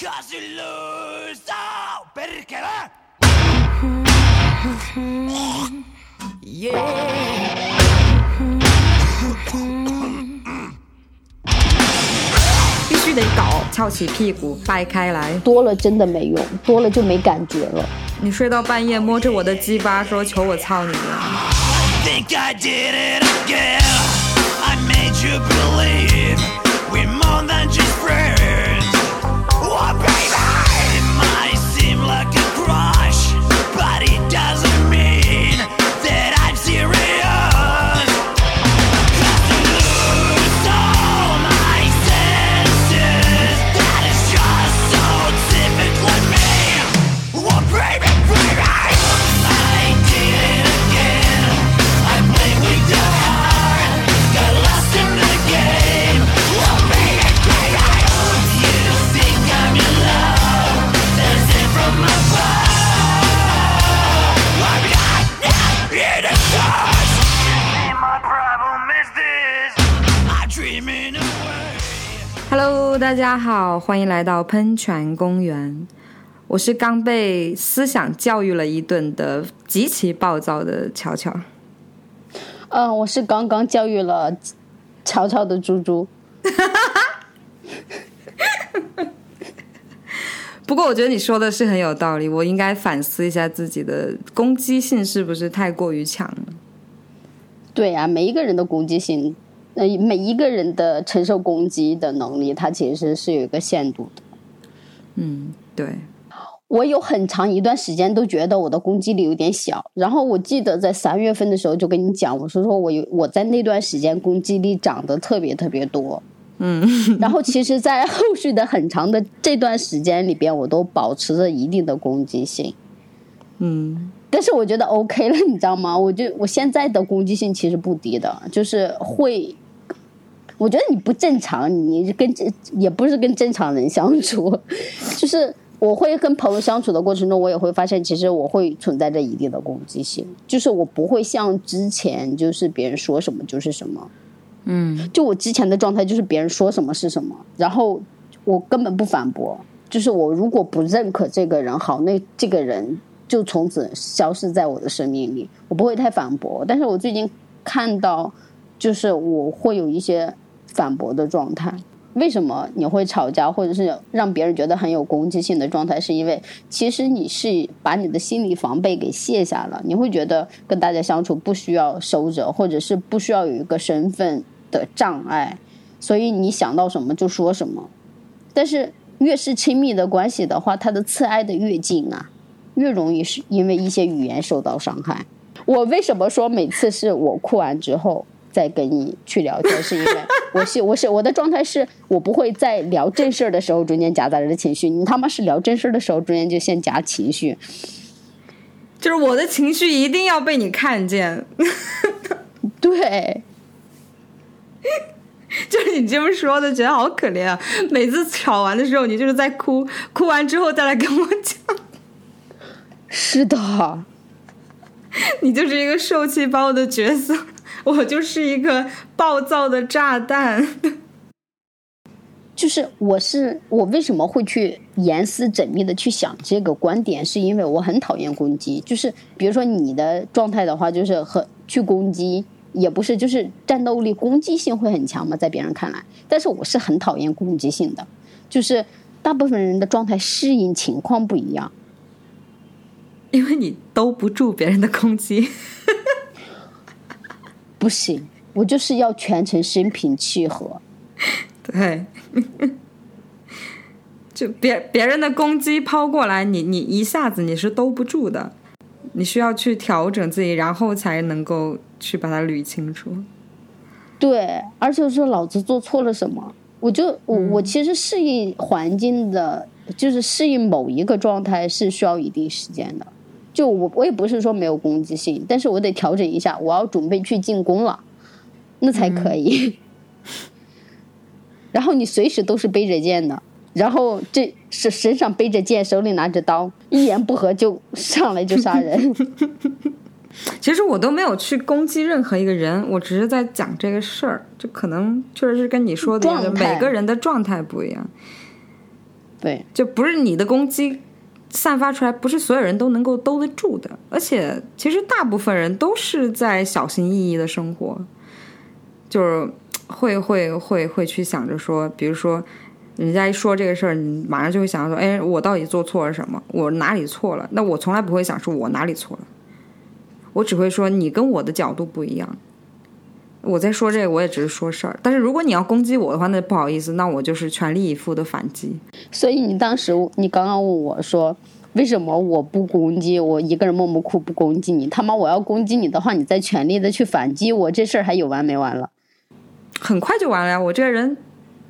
Casi lo so perché va? Yeah. 必须得搞，翘起屁股，掰开来。多了真的没用，多了就没感觉了。你睡到半夜摸着我的鸡巴说求我操你 I did it again. I made you believe 大家好，欢迎来到喷泉公园。我是刚被思想教育了一顿的极其暴躁的乔乔。嗯，我是刚刚教育了乔乔的猪猪。不过我觉得你说的是很有道理，我应该反思一下自己的攻击性是不是太过于强了。对呀、每一个人的攻击性，呃，每一个人的承受攻击的能力，它其实是有一个限度的。嗯，对，我有很长一段时间都觉得我的攻击力有点小，然后我记得在三月份的时候就跟你讲，我说说我有我在那段时间攻击力涨得特别特别多，嗯，然后其实，在后续的很长的这段时间里边，我都保持着一定的攻击性，嗯，但是我觉得 OK 了，你知道吗？我就我现在的攻击性其实不低的，就是会，我觉得你不正常，你跟这也不是跟正常人相处，就是我会跟朋友相处的过程中，我也会发现，其实我会存在着一定的攻击性，就是我不会像之前就是别人说什么就是什么，嗯，就我之前的状态就是别人说什么是什么，然后我根本不反驳，就是我如果不认可这个人，好，那这个人就从此消失在我的生命里，我不会太反驳。但是我最近看到，就是我会有一些反驳的状态。为什么你会吵架，或者是让别人觉得很有攻击性的状态？是因为其实你是把你的心理防备给卸下了，你会觉得跟大家相处不需要收着，或者是不需要有一个身份的障碍，所以你想到什么就说什么。但是越是亲密的关系的话，它的刺挨得越近啊，越容易是因为一些语言受到伤害。我为什么说每次是我哭完之后再跟你去聊天，是因为我是我是我的状态是我不会在聊正事儿的时候中间夹杂着情绪，你他妈是聊正事儿的时候中间就先夹情绪，就是我的情绪一定要被你看见。对，就是你这么说的，觉得好可怜啊！每次吵完的时候，你就是在哭，哭完之后再来跟我讲，是的，你就是一个受气包的角色，我就是一个暴躁的炸弹。就是我是我为什么会去严丝缜密的去想这个观点，是因为我很讨厌攻击。就是比如说你的状态的话，就是很去攻击，也不是就是战斗力攻击性会很强嘛，在别人看来。但是我是很讨厌攻击性的，就是大部分人的状态适应情况不一样。因为你兜不住别人的攻击。不行，我就是要全程心平气和。对，就别别人的攻击抛过来，你你一下子你是兜不住的，你需要去调整自己，然后才能够去把它捋清楚。对，而且说老子做错了什么，我就我、嗯我其实适应环境的，就是适应某一个状态是需要一定时间的。就我我也不是说没有攻击性，但是我得调整一下，我要准备去进攻了，那才可以。然后你随时都是背着剑的，然后这是身上背着剑，手里拿着刀，一言不合就上来就杀人。其实我都没有去攻击任何一个人，我只是在讲这个事儿，就可能确实是跟你说的每个人的状态不一样。对，就不是你的攻击散发出来，不是所有人都能够兜得住的。而且，其实大部分人都是在小心翼翼的生活，就是会会会会去想着说，比如说。人家一说这个事儿，你马上就会想到说：“哎，我到底做错了什么？我哪里错了？”那我从来不会想说我哪里错了，我只会说你跟我的角度不一样。我在说这个，我也只是说事儿。但是如果你要攻击我的话，那不好意思，那我就是全力以赴的反击。所以你当时你刚刚问我说，为什么我不攻击我一个人默默哭不攻击你？他妈我要攻击你的话，你再全力的去反击我，这事儿还有完没完了？很快就完了呀！我这个人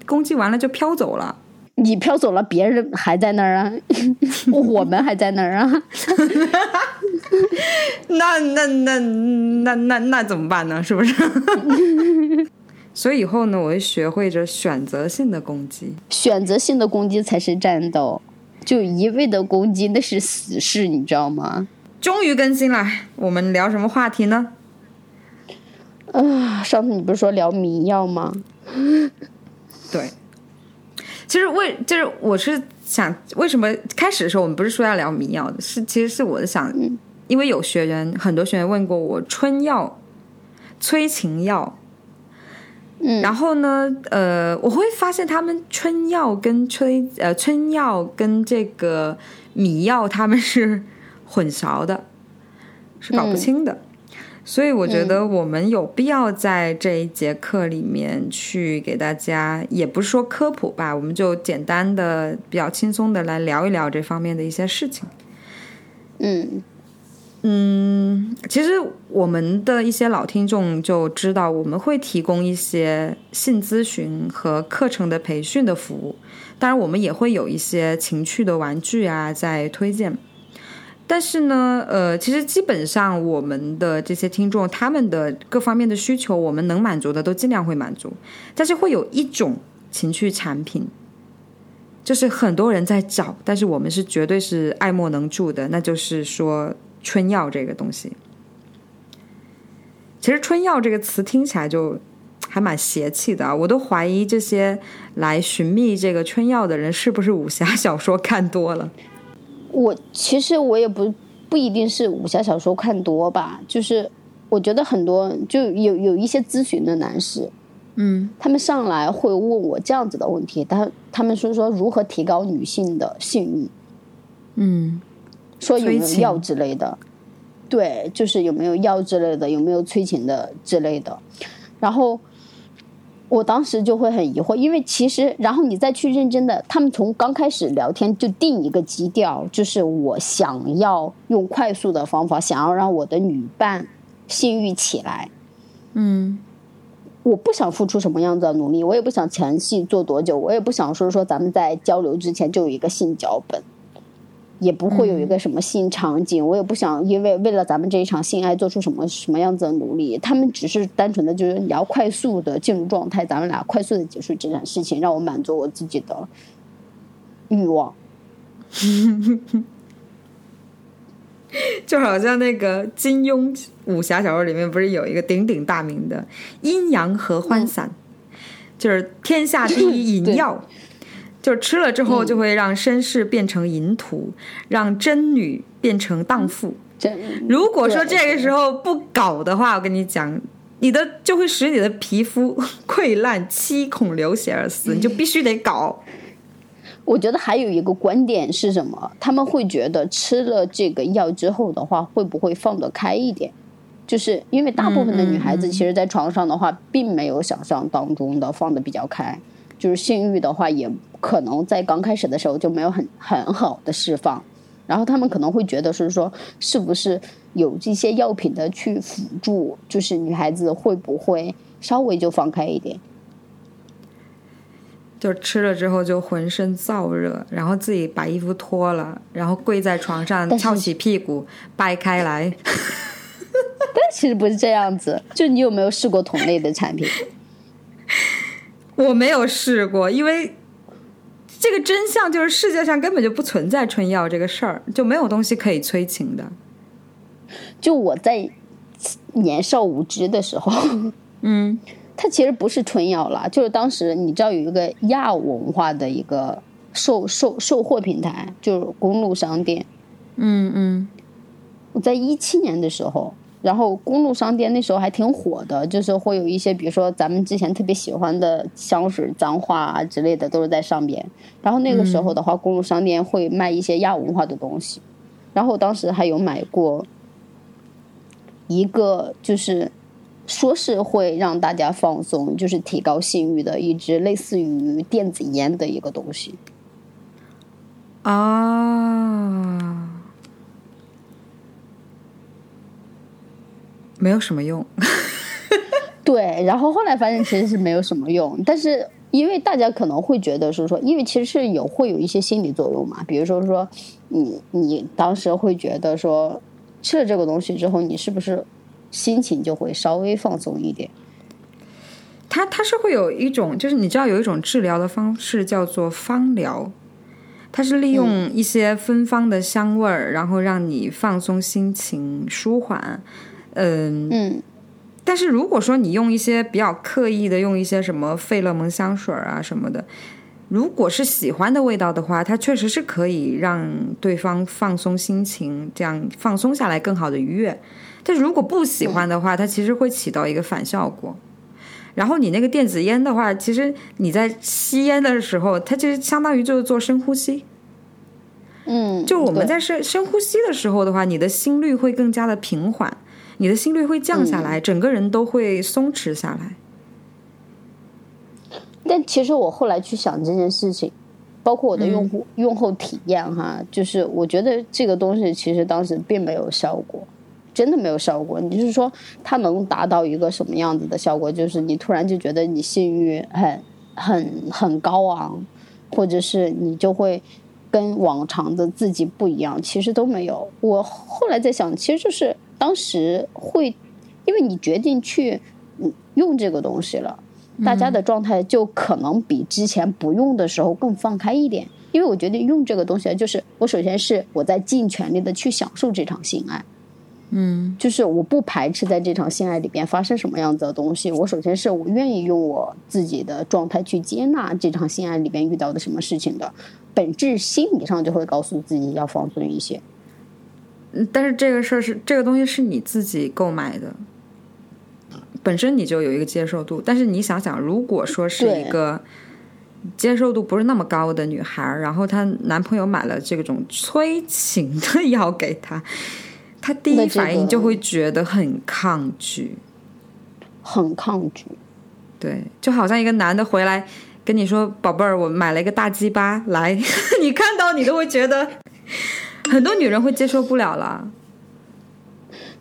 攻击完了就飘走了。你飘走了，别人还在那儿啊，我们还在那儿啊。那那那那那那怎么办呢？是不是？所以以后呢，我会学会着选择性的攻击。选择性的攻击才是战斗，就一味的攻击那是死事，你知道吗？终于更新了，我们聊什么话题呢？啊，上次你不是说聊迷药吗？对，其实为就是我是想，为什么开始的时候我们不是说要聊迷药的？是其实是我的想，因为有学员很多学员问过我春药、催情药，嗯然后呢，呃，我会发现他们春药跟催呃春药跟这个迷药他们是混淆的，是搞不嗯清的。所以我觉得我们有必要在这一节课里面去给大家，也不是说科普吧，我们就简单的、比较轻松的来聊一聊这方面的一些事情。嗯嗯，其实我们的一些老听众就知道，我们会提供一些性咨询和课程的培训的服务，当然我们也会有一些情趣的玩具啊在推荐。但是呢，呃，其实基本上我们的这些听众，他们的各方面的需求，我们能满足的都尽量会满足。但是会有一种情趣产品，就是很多人在找，但是我们是绝对是爱莫能助的，那就是说春药这个东西。其实“春药”这个词听起来就还蛮邪气的啊！我都怀疑这些来寻觅这个春药的人是不是武侠小说看多了。我其实我也不不一定是武侠小说看多吧，就是我觉得很多就有有一些咨询的男士，嗯他们上来会问我这样子的问题，他他们说说如何提高女性的性欲，嗯说有没有药之类的，对，就是有没有药之类的，有没有催情的之类的，然后。我当时就会很疑惑，因为其实，然后你再去认真的，他们从刚开始聊天就定一个基调，就是我想要用快速的方法，想要让我的女伴性欲起来，嗯。我不想付出什么样子的努力，我也不想前戏做多久，我也不想说说咱们在交流之前就有一个性脚本，也不会有一个什么新场景，我也不想因为为了咱们这一场性爱做出什么什么样子的努力。他们只是单纯的就是你要快速的进入状态，咱们俩快速的结束这件事情，让我满足我自己的欲望。就好像那个金庸武侠小说里面不是有一个鼎鼎大名的阴阳合欢散，就是天下第一淫药，就是吃了之后就会让绅士变成淫徒，让贞女变成荡妇。真如果说这个时候不搞的话，我跟你讲，你的就会使你的皮肤 溃烂、七孔流血而死，你就必须得搞。我觉得还有一个观点是什么？他们会觉得吃了这个药之后的话，会不会放得开一点？就是因为大部分的女孩子，其实在床上的话，并没有想象当中的放得比较开。就是性欲的话，也可能在刚开始的时候就没有很很好的释放。然后他们可能会觉得是说，是不是有这些药品的去辅助，就是女孩子会不会稍微就放开一点？就吃了之后就浑身燥热，然后自己把衣服脱了，然后跪在床上翘起屁股掰开来。但其实不是这样子。就你有没有试过同类的产品？我没有试过，因为这个真相就是世界上根本就不存在春药这个事儿，就没有东西可以催情的。就我在年少无知的时候，嗯它其实不是春药啦，就是当时你知道有一个亚文化的一个售售售货平台，就是公路商店。嗯嗯我在一七年的时候，然后公路商店那时候还挺火的，就是会有一些，比如说咱们之前特别喜欢的香水、脏话啊之类的，都是在上边。然后那个时候的话，公路商店会卖一些亚文化的东西，然后当时还有买过一个，就是说是会让大家放松，就是提高性欲的一支类似于电子烟的一个东西。啊，没有什么用。对，然后后来发现其实是没有什么用，但是因为大家可能会觉得是说，因为其实是有会有一些心理作用嘛，比如说说你你当时会觉得说吃了这个东西之后，你是不是心情就会稍微放松一点？它它是会有一种，就是你知道有一种治疗的方式叫做芳疗，它是利用一些芬芳的香味儿，然后让你放松心情、舒缓。嗯，嗯但是如果说你用一些比较刻意的，用一些什么费勒蒙香水啊什么的，如果是喜欢的味道的话，它确实是可以让对方放松心情，这样放松下来更好的愉悦。但如果不喜欢的话，它其实会起到一个反效果。然后你那个电子烟的话，其实你在吸烟的时候，它其实相当于就是做深呼吸。嗯，就我们在深深呼吸的时候的话，你的心率会更加的平缓，你的心率会降下来，整个人都会松弛下来。但其实我后来去想这件事情，包括我的用户、用后体验哈，就是我觉得这个东西其实当时并没有效果，真的没有效果。你就是说它能达到一个什么样子的效果？就是你突然就觉得你性欲很很很高昂，或者是你就会跟往常的自己不一样，其实都没有。我后来在想，其实就是当时会，因为你决定去嗯用这个东西了。大家的状态就可能比之前不用的时候更放开一点，因为我决定用这个东西，就是我首先是我在尽全力的去享受这场性爱，嗯就是我不排斥在这场性爱里边发生什么样子的东西。我首先是我愿意用我自己的状态去接纳这场性爱里边遇到的什么事情的，本质心理上就会告诉自己要放松一些。嗯但是这个事儿是这个东西是你自己购买的，本身你就有一个接受度。但是你想想，如果说是一个接受度不是那么高的女孩儿，然后她男朋友买了这种催情的 药给她，她第一反应就会觉得很抗拒。很抗拒，对，就好像一个男的回来跟你说：“宝贝儿，我买了一个大鸡巴，来，你看到你都会觉得，很多女人会接受不了了。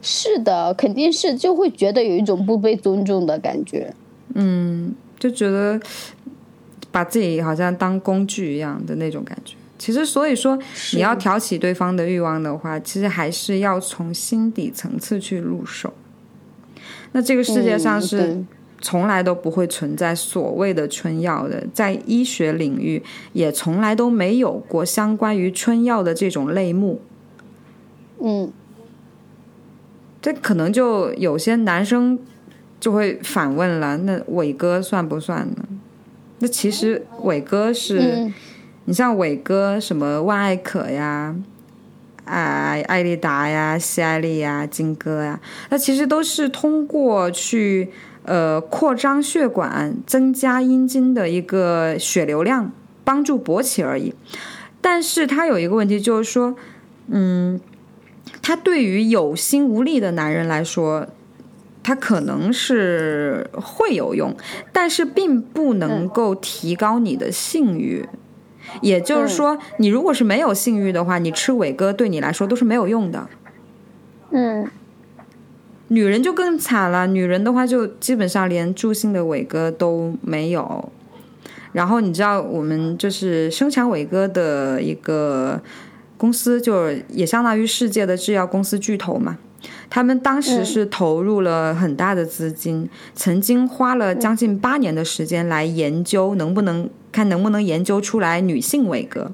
是的，肯定是就会觉得有一种不被尊重的感觉。嗯，就觉得把自己好像当工具一样的那种感觉。其实，所以说你要挑起对方的欲望的话，其实还是要从心底层次去入手。那这个世界上嗯是对从来都不会存在所谓的春药的，在医学领域也从来都没有过相关于春药的这种类目。嗯，这可能就有些男生就会反问了：那伟哥算不算呢？那其实伟哥是，嗯你像伟哥什么万艾可呀、艾艾丽达呀、西艾丽呀、金哥呀，那其实都是通过去呃扩张血管、增加阴茎的一个血流量，帮助勃起而已。但是它有一个问题，就是说，嗯，它对于有心无力的男人来说，它可能是会有用，但是并不能够提高你的性欲。也就是说，你如果是没有性欲的话，你吃伟哥对你来说都是没有用的。嗯，女人就更惨了，女人的话就基本上连助兴的伟哥都没有。然后你知道，我们就是生产伟哥的一个公司，就也相当于世界的制药公司巨头嘛。他们当时是投入了很大的资金，曾经花了将近八年的时间来研究能不能看能不能研究出来女性伟哥。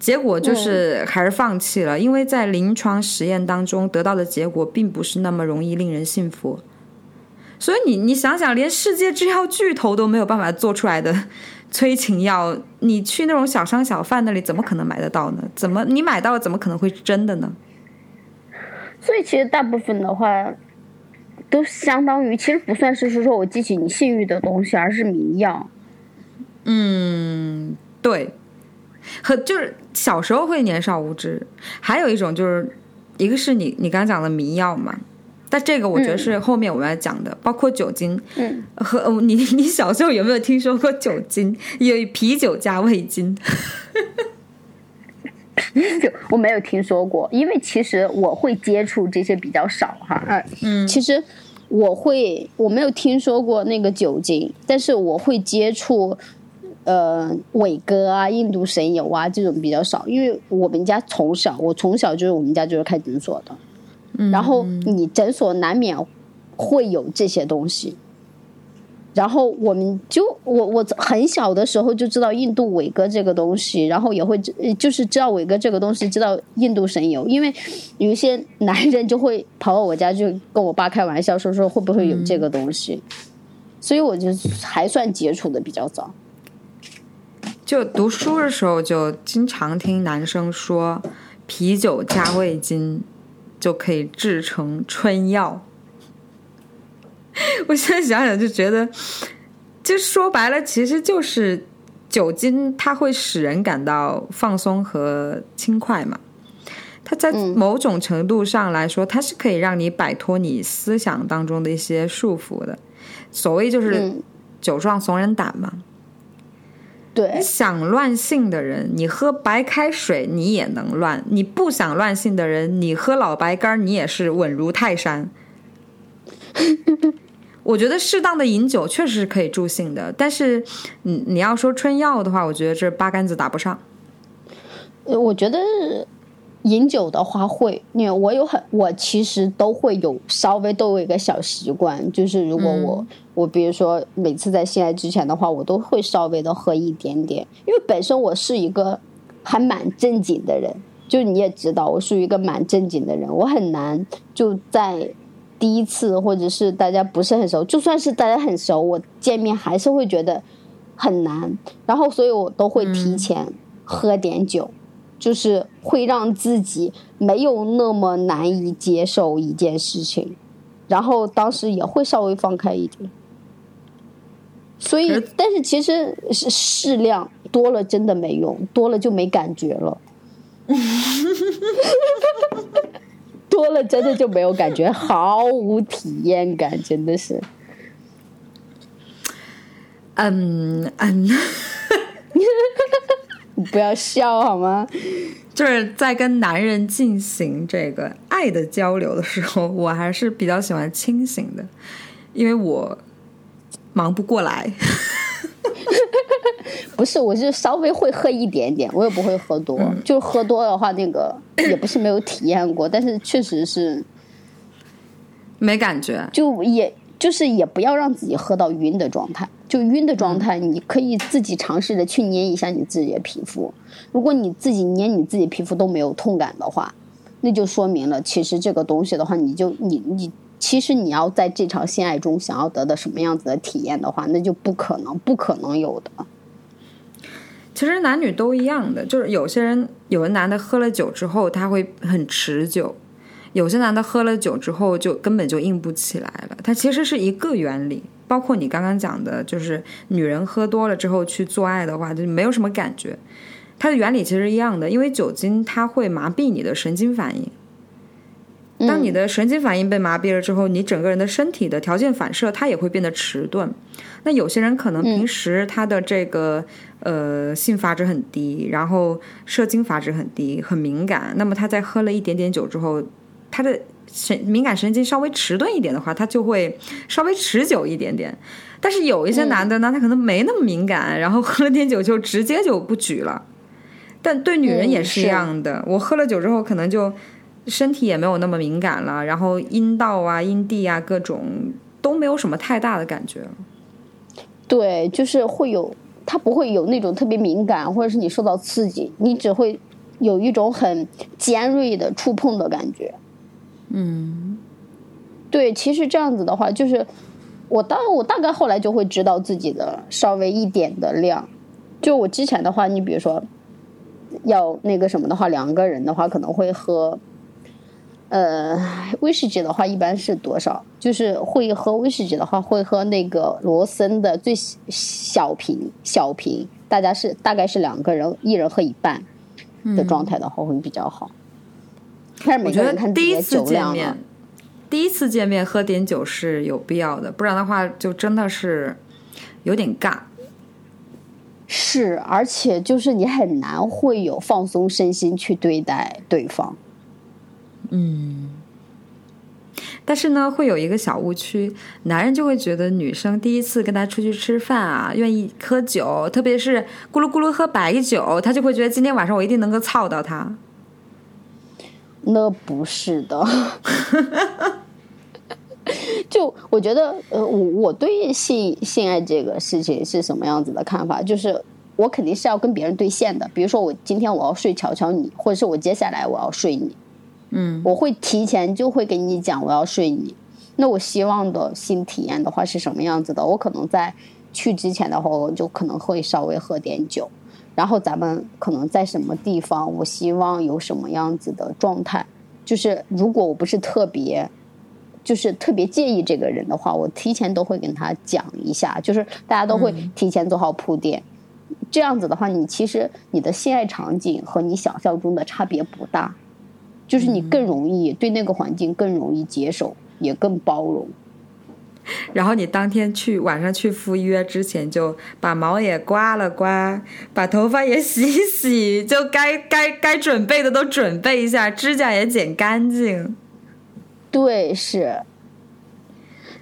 结果就是还是放弃了，因为在临床实验当中得到的结果并不是那么容易令人信服。所以你你想想，连世界制药巨头都没有办法做出来的催情药，你去那种小商小贩那里怎么可能买得到呢？怎么你买到了，怎么可能会是真的呢？所以其实大部分的话，都相当于其实不算是说我激起你性欲的东西，而是迷药。嗯，对，和就是小时候会年少无知，还有一种就是一个是你你刚刚讲的迷药嘛，但这个我觉得是后面我们要讲的，包括酒精嗯，和呃你你小时候有没有听说过酒精有啤酒加味精？就我没有听说过，因为其实我会接触这些比较少哈。啊，嗯其实我会我没有听说过那个酒精，但是我会接触呃伟哥啊、印度神油啊这种比较少，因为我们家从小我从小就是我们家就是开诊所的，然后你诊所难免会有这些东西。然后我们就我我很小的时候就知道印度伟哥这个东西，然后也会知就是知道伟哥这个东西，知道印度神油，因为有一些男人就会跑到我家就跟我爸开玩笑说说会不会有这个东西，所以我就还算接触的比较早。就读书的时候就经常听男生说啤酒加味精就可以制成春药。我现在想想就觉得，就说白了，其实就是酒精，它会使人感到放松和轻快嘛。它在某种程度上来说，它是可以让你摆脱你思想当中的一些束缚的。所谓就是嗯，酒壮怂人胆嘛。对，想乱性的人，你喝白开水你也能乱；你不想乱性的人，你喝老白干你也是稳如泰山。我觉得适当的饮酒确实是可以助兴的，但是你你要说春药的话，我觉得这八竿子打不上。呃我觉得饮酒的话会，因为我有很，我其实都会有稍微都有一个小习惯，就是如果我、我比如说每次在性爱之前的话，我都会稍微的喝一点点，因为本身我是一个还蛮正经的人，就你也知道，我属于一个蛮正经的人，我很难就在。第一次或者是大家不是很熟，就算是大家很熟，我见面还是会觉得很难。然后，所以我都会提前喝点酒，就是会让自己没有那么难以接受一件事情，然后当时也会稍微放开一点。所以，但是其实是适量，多了真的没用，多了就没感觉了。多了真的就没有感觉，毫无体验感，真的是。嗯嗯，你 不要笑好吗？就是在跟男人进行这个爱的交流的时候，我还是比较喜欢清醒的，因为我忙不过来。不是，我是稍微会喝一点点，我也不会喝多。就喝多的话，那个 也不是没有体验过，但是确实是，没感觉，就也就是也不要让自己喝到晕的状态。就晕的状态，你可以自己尝试着去捏一下你自己的皮肤。如果你自己捏你自己皮肤都没有痛感的话，那就说明了，其实这个东西的话，你就你你。其实你要在这场性爱中想要得到什么样子的体验的话，那就不可能，不可能有的。其实男女都一样的，就是有些人，有的男的喝了酒之后他会很持久，有些男的喝了酒之后就根本就硬不起来了。它其实是一个原理，包括你刚刚讲的，就是女人喝多了之后去做爱的话，就没有什么感觉。它的原理其实一样的，因为酒精它会麻痹你的神经反应。当你的神经反应被麻痹了之后，你整个人的身体的条件反射它也会变得迟钝。那有些人可能平时他的这个、呃性阀值很低，然后射精阀值很低，很敏感。那么他在喝了一点点酒之后，他的神敏感神经稍微迟钝一点的话，他就会稍微持久一点点。但是有一些男的呢，他可能没那么敏感，然后喝了点酒就直接就不举了。但对女人也是一样的，我喝了酒之后可能就。身体也没有那么敏感了，然后阴道啊、阴蒂啊各种都没有什么太大的感觉。对，就是会有，他不会有那种特别敏感，或者是你受到刺激，你只会有一种很尖锐的触碰的感觉。嗯，对，其实这样子的话，就是我大我大概后来就会知道自己的稍微一点的量，就我之前的话，你比如说要那个什么的话，两个人的话可能会喝，呃，威士忌的话一般是多少？就是会喝威士忌的话，会喝那个罗森的最小瓶小瓶，大家是大概是两个人，一人喝一半的状态的话会比较好。每我觉得第一次见面。，第一次见面喝点酒是有必要的，不然的话就真的是有点尬。是，而且就是你很难会有放松身心去对待对方。嗯但是呢，会有一个小误区，男人就会觉得女生第一次跟他出去吃饭啊，愿意喝酒，特别是咕噜咕噜喝白酒，他就会觉得今天晚上我一定能够操到他。那不是的，就我觉得，呃，我我对性性爱这个事情是什么样子的看法？就是我肯定是要跟别人对线的。比如说，我今天我要睡乔乔你，或者是我接下来我要睡你，嗯，我会提前就会跟你讲我要睡你。那我希望的性体验的话是什么样子的？我可能在去之前的话，我就可能会稍微喝点酒，然后咱们可能在什么地方，我希望有什么样子的状态。就是如果我不是特别，就是特别介意这个人的话，我提前都会跟他讲一下，就是大家都会提前做好铺垫。这样子的话，你其实你的性爱场景和你想象中的差别不大，就是你更容易对那个环境更容易接受，也更包容。然后你当天去晚上去赴约之前，就把毛也刮了刮，把头发也洗一洗，就该该该准备的都准备一下，指甲也剪干净。对，是。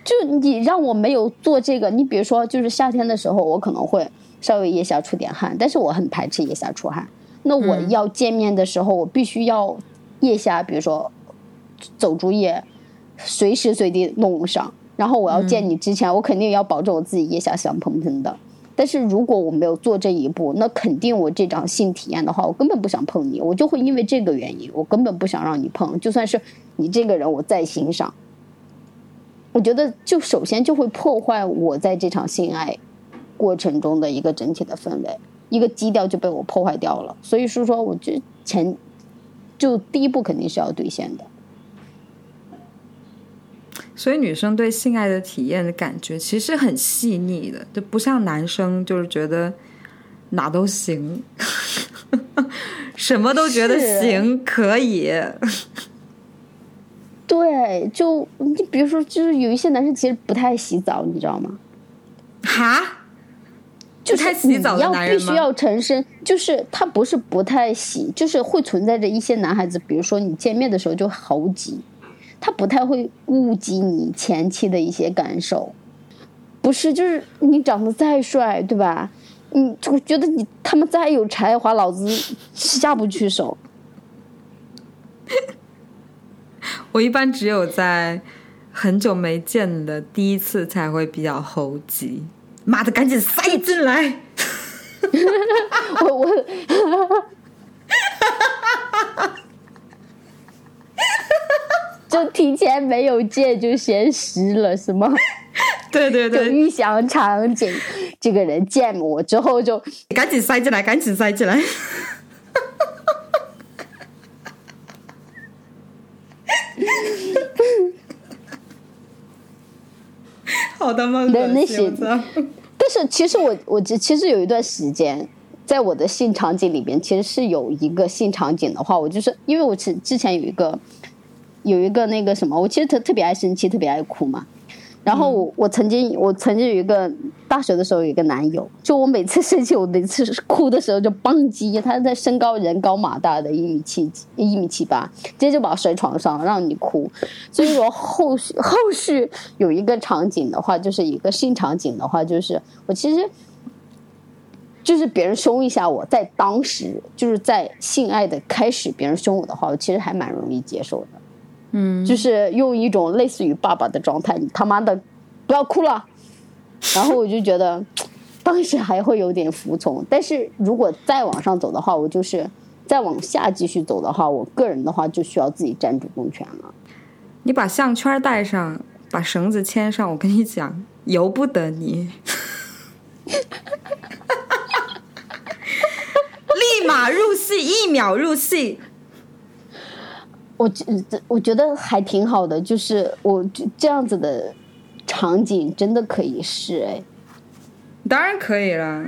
就你让我没有做这个，你比如说，就是夏天的时候，我可能会稍微腋下出点汗，但是我很排斥腋下出汗。那我要见面的时候，我必须要腋下，比如说走珠液，随时随地弄上。然后我要见你之前，我肯定要保证我自己腋下香喷喷的。但是如果我没有做这一步，那肯定我这场性体验的话，我根本不想碰你，我就会因为这个原因，我根本不想让你碰。就算是你这个人我再欣赏，我觉得就首先就会破坏我在这场性爱过程中的一个整体的氛围，一个基调就被我破坏掉了。所以是说，我就前就第一步肯定是要兑现的。所以女生对性爱的体验的感觉其实很细腻的，就不像男生就是觉得哪都行，什么都觉得行可以。对，就你比如说，就是有一些男生其实不太洗澡，你知道吗？哈，就太洗澡要男人吗必须要成身，就是他不是不太洗，就是会存在着一些男孩子，比如说你见面的时候就好挤，他不太会顾及你前期的一些感受。不是，就是你长得再帅，对吧？你就觉得你他们再有才华，老子下不去手。我一般只有在很久没见的第一次才会比较猴急。妈的，赶紧塞进来！我我就提前没有见就先湿了，是吗？对对对对，预想场景，这个人见我之后就赶紧塞进来，赶紧塞进来。好他妈恶那些！但是其实我我其其实有一段时间，在我的性场景里边，其实是有一个性场景的话，我就是因为我之之前有一个有一个那个什么，我其实特特别爱生气，特别爱哭嘛。然后我我曾经我曾经有一个大学的时候有一个男友，就我每次生气，我每次哭的时候就邦叽，他在身高人高马大的一米七一米七八，直接就把我摔床上让你哭。所以我后续后续有一个场景的话，就是一个性场景的话，就是我其实就是别人凶一下我，在当时就是在性爱的开始，别人凶我的话，我其实还蛮容易接受的。嗯，就是用一种类似于爸爸的状态，你他妈的不要哭了。然后我就觉得，当时还会有点服从。但是如果再往上走的话，我就是再往下继续走的话，我个人的话就需要自己占主动权了。你把项圈戴上，把绳子牵上，我跟你讲，由不得你。立马入戏，一秒入戏。我觉我觉得还挺好的，就是我这样子的场景真的可以试哎。当然可以了。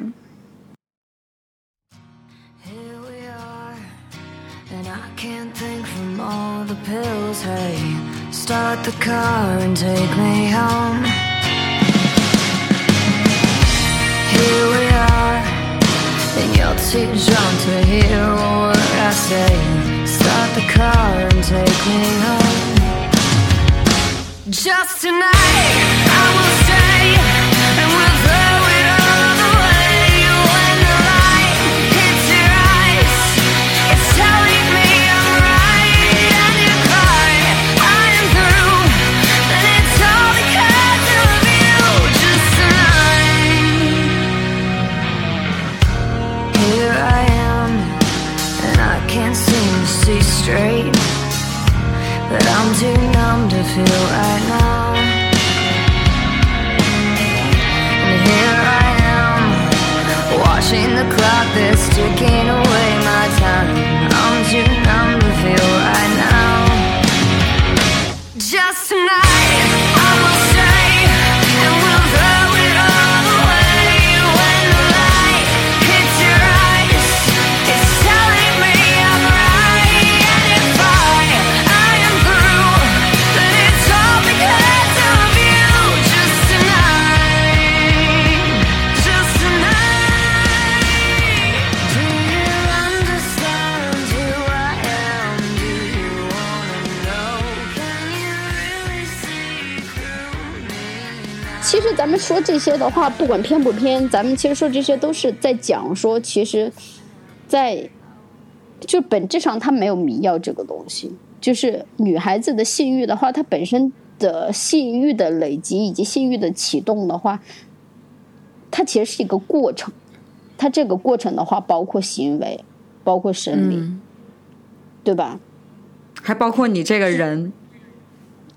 Start the car and take me home. Just tonight, I will. 些的话，不管偏不偏，咱们其实说这些都是在讲说，其实在，就本质上它没有迷药这个东西。就是女孩子的性欲的话，它本身的性欲的累积以及性欲的启动的话，它其实是一个过程。它这个过程的话，包括行为，包括生理，对吧？还包括你这个人，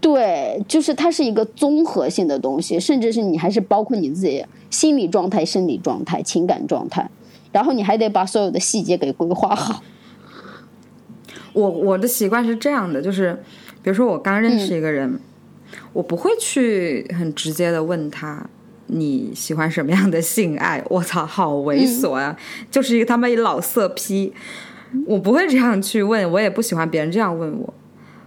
对，就是它是一个综合性的东西，甚至是你还是包括你自己心理状态、生理状态、情感状态，然后你还得把所有的细节给规划好。我我的习惯是这样的，就是比如说我刚认识一个人，我不会去很直接的问他你喜欢什么样的性爱。我操，好猥琐呀、就是一个他妈一老色批。我不会这样去问，我也不喜欢别人这样问我。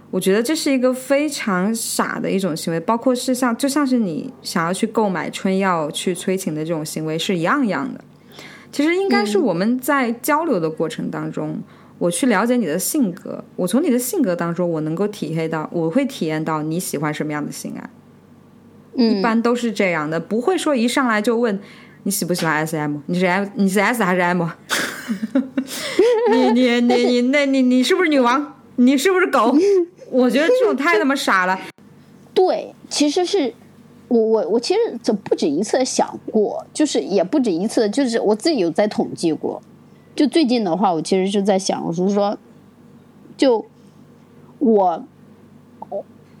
我觉得这是一个非常傻的一种行为，包括是像就像是你想要去购买春药去催情的这种行为是一样一样的。其实应该是我们在交流的过程当中，我去了解你的性格，我从你的性格当中，我能够体会到，我会体验到你喜欢什么样的性爱。一嗯，般都是这样的，不会说一上来就问你喜不喜欢 SM，你是 M 你是 S 还是 M？你你你你那你你是不是女王？你是不是狗？我觉得这种太他妈傻了。对，其实是我我我其实这不止一次地想过，就是也不止一次，就是我自己有在统计过。就最近的话，我其实就在想，我是说，就我，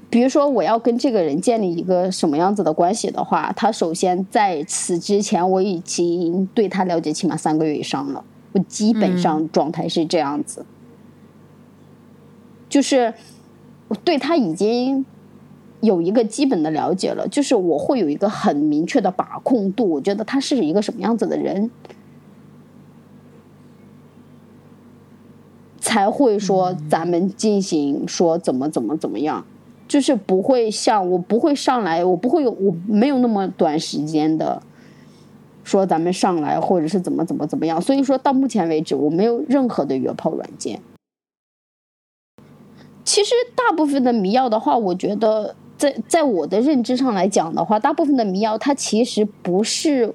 比如说我要跟这个人建立一个什么样子的关系的话，他首先在此之前我已经对他了解起码三个月以上了，我基本上状态是这样子，就是我对他已经有一个基本的了解了，就是我会有一个很明确的把控度，我觉得他是一个什么样子的人，才会说咱们进行说怎么怎么怎么样，就是不会像我不会上来，我不会有我没有那么短时间的说咱们上来或者是怎么怎么怎么样，所以说到目前为止我没有任何的约炮软件。其实大部分的迷药的话，我觉得在在我的认知上来讲的话，大部分的迷药它其实不是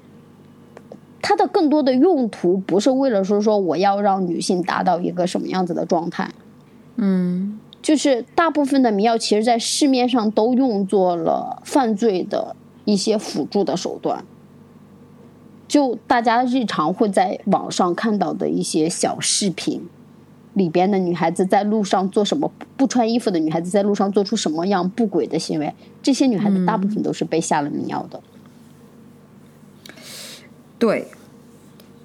它的更多的用途不是为了说说我要让女性达到一个什么样子的状态，嗯就是大部分的迷药其实在市面上都用作了犯罪的一些辅助的手段。就大家日常会在网上看到的一些小视频，里边的女孩子在路上做什么，不穿衣服的女孩子在路上做出什么样不轨的行为，这些女孩子大部分都是被下了迷药的。对，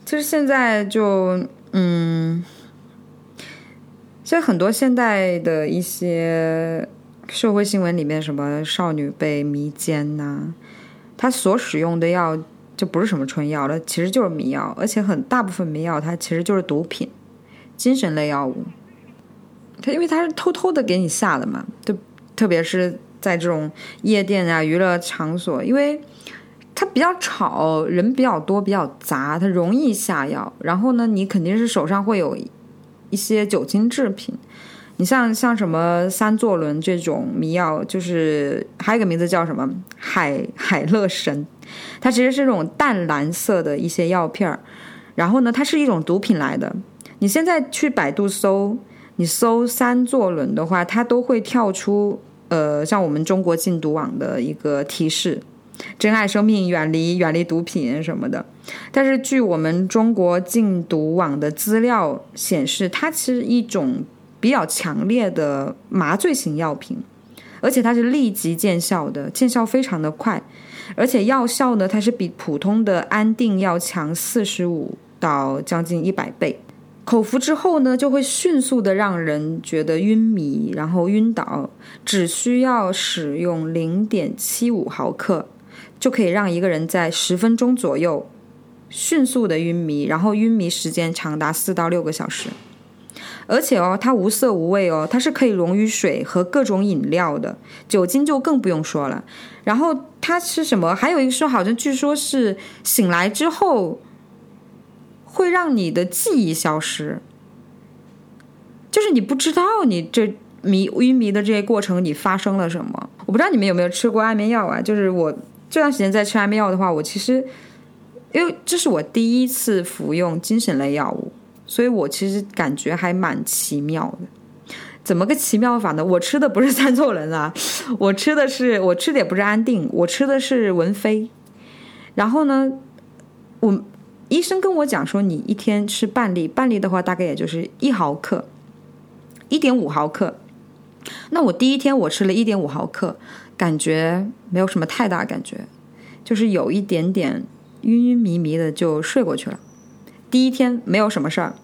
其实现在就嗯像很多现代的一些社会新闻里面，什么少女被迷奸呐、她所使用的药就不是什么春药了，其实就是迷药，而且很大部分迷药它其实就是毒品、精神类药物。它因为它是偷偷的给你下的嘛，就特别是在这种夜店啊、娱乐场所，因为它比较吵，人比较多、比较杂，它容易下药。然后呢，你肯定是手上会有一些酒精制品。你像像什么三唑仑这种迷药，就是还有一个名字叫什么海海乐神，它其实是这种淡蓝色的一些药片儿。然后呢，它是一种毒品来的。你现在去百度搜，你搜三唑仑的话，它都会跳出呃，像我们中国禁毒网的一个提示，珍爱生命，远离远离毒品什么的。但是据我们中国禁毒网的资料显示，它是一种比较强烈的麻醉型药品，而且它是立即见效的，见效非常的快，而且药效呢，它是比普通的安定要强四十五到将近一百倍。口服之后呢，就会迅速的让人觉得晕迷，然后晕倒，只需要使用零点七五毫克，就可以让一个人在十分钟左右迅速的晕迷，然后晕迷时间长达四到六个小时。而且哦，它无色无味哦，它是可以溶于水和各种饮料的，酒精就更不用说了。然后它是什么？还有一个说，好像据说是醒来之后会让你的记忆消失，就是你不知道你这迷晕迷的这些过程你发生了什么。我不知道你们有没有吃过安眠药啊？就是我这段时间在吃安眠药的话，我其实因为这是我第一次服用精神类药物。所以我其实感觉还蛮奇妙的，怎么个奇妙法呢？我吃的不是三唑仑啊，我吃的是我吃的也不是安定，我吃的是文飞。然后呢，我医生跟我讲说，你一天吃半粒，半粒的话大概也就是一毫克，一点五毫克。那我第一天我吃了一点五毫克，感觉没有什么太大感觉，就是有一点点晕晕迷迷的就睡过去了。第一天没有什么事儿，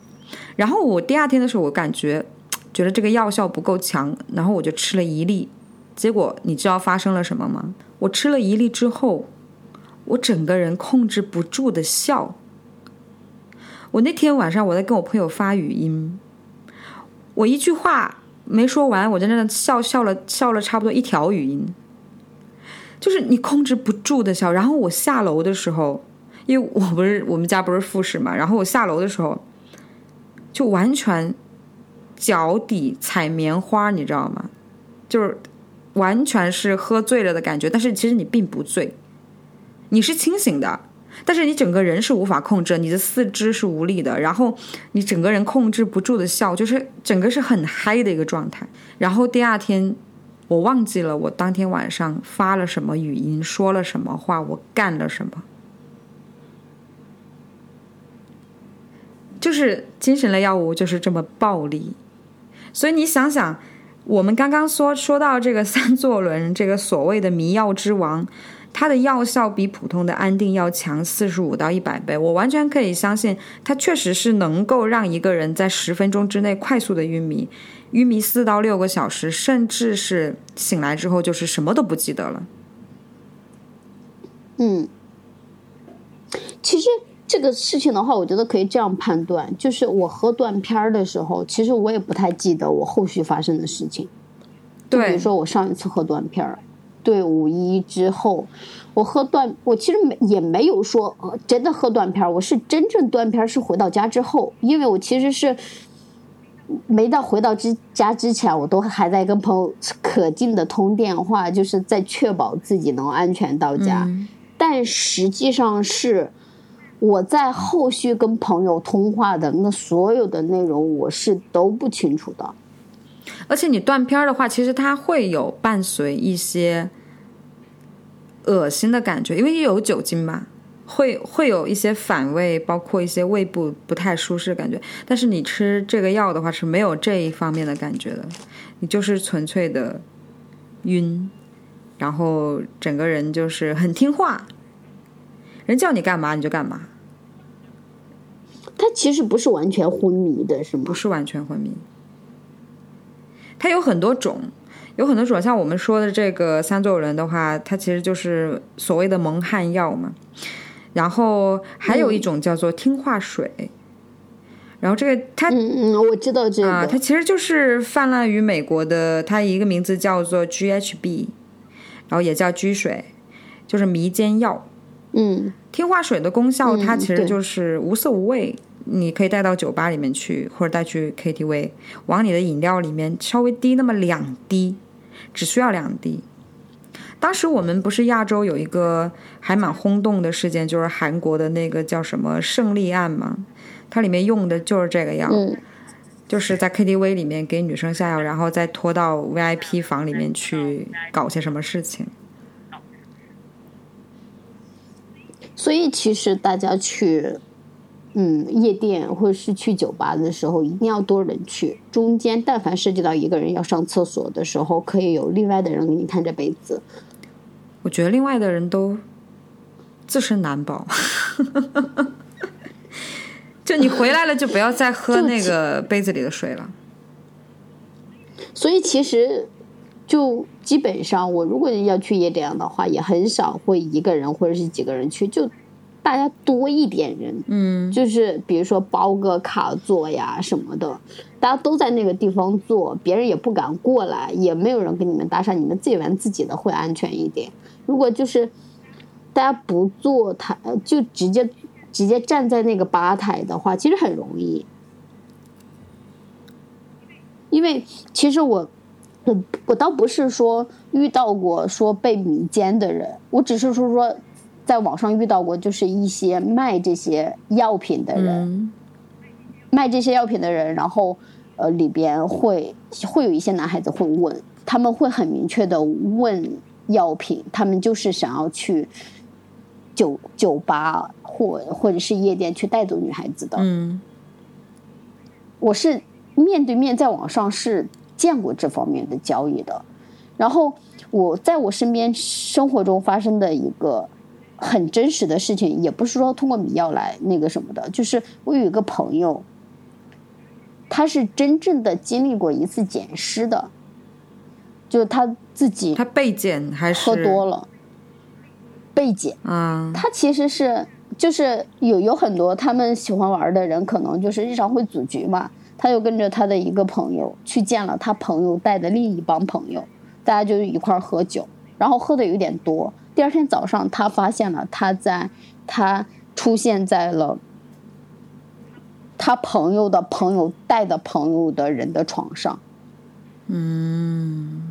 然后我第二天的时候，我感觉觉得这个药效不够强，然后我就吃了一粒，结果你知道发生了什么吗？我吃了一粒之后，我整个人控制不住的笑。我那天晚上我在跟我朋友发语音，我一句话没说完，我在那笑笑了笑了差不多一条语音，就是你控制不住的笑。然后我下楼的时候。因为我不是我们家不是复式嘛，然后我下楼的时候，就完全脚底踩棉花，你知道吗？就是完全是喝醉了的感觉，但是其实你并不醉，你是清醒的，但是你整个人是无法控制，你的四肢是无力的，然后你整个人控制不住的笑，就是整个是很嗨的一个状态。然后第二天我忘记了我当天晚上发了什么语音，说了什么话，我干了什么。就是精神类药物就是这么暴力，所以你想想，我们刚刚说说到这个三唑仑，这个所谓的迷药之王，它的药效比普通的安定药强四十五到一百倍，我完全可以相信，它确实是能够让一个人在十分钟之内快速的晕迷，晕迷四到六个小时，甚至是醒来之后就是什么都不记得了。嗯，其实这个事情的话，我觉得可以这样判断，就是我喝断片儿的时候，其实我也不太记得我后续发生的事情。对比如说我上一次喝断片儿，对五一之后，我喝断，我其实没也没有说呃真的喝断片儿，我是真正断片儿是回到家之后，因为我其实是没到回到之家之前，我都还在跟朋友可劲的通电话，就是在确保自己能安全到家。但实际上是我在后续跟朋友通话的那所有的内容，我是都不清楚的。而且你断片儿的话，其实它会有伴随一些恶心的感觉，因为有酒精嘛，会会有一些反胃，包括一些胃部不太舒适的感觉。但是你吃这个药的话是没有这一方面的感觉的，你就是纯粹的晕，然后整个人就是很听话，人叫你干嘛你就干嘛。但他其实不是完全昏迷的，是吗不？是完全昏迷。它有很多种，有很多种，像我们说的这个三唑仑的话，它其实就是所谓的蒙汗药嘛。然后还有一种叫做听话水，然后这个它嗯嗯，我知道这个。啊，它其实就是泛滥于美国的，它一个名字叫做 GHB，然后也叫居水，就是迷奸药。嗯听话水的功效，它其实就是无色无味，你可以带到酒吧里面去，或者带去 KTV，往你的饮料里面稍微滴那么两滴，只需要两滴。当时我们不是亚洲有一个还蛮轰动的事件，就是韩国的那个叫什么胜利案嘛，它里面用的就是这个药，嗯就是在 KTV 里面给女生下药，然后再拖到 VIP 房里面去搞些什么事情。所以其实大家去，嗯，夜店或者是去酒吧的时候，一定要多人去。中间但凡涉及到一个人要上厕所的时候，可以有另外的人给你看着杯子。我觉得另外的人都自身难保。就你回来了，就不要再喝那个杯子里的水了。所以其实就基本上，我如果要去夜店的话，也很少会一个人或者是几个人去，就大家多一点人，嗯，就是比如说包个卡座呀什么的，大家都在那个地方坐，别人也不敢过来，也没有人跟你们搭讪，你们自己玩自己的会安全一点。如果就是大家不坐台，就直接直接站在那个吧台的话，其实很容易。因为其实我，我我倒不是说遇到过说被迷奸的人，我只是说说在网上遇到过，就是一些卖这些药品的人，嗯。卖这些药品的人，然后呃里边会会有一些男孩子会问，他们会很明确的问药品，他们就是想要去酒酒吧或或者是夜店去带走女孩子的。嗯。我是面对面在网上是见过这方面的交易的，然后我在我身边生活中发生的一个很真实的事情，也不是说通过迷药来那个什么的，就是我有一个朋友，他是真正的经历过一次捡尸的，就是他自己他被捡还是喝多了被捡。啊？他其实是就是有有很多他们喜欢玩的人，可能就是日常会组局嘛。他就跟着他的一个朋友去见了他朋友带的另一帮朋友，大家就一块儿喝酒，然后喝的有点多。第二天早上，他发现了他在他出现在了他朋友的朋友带的朋友的人的床上。嗯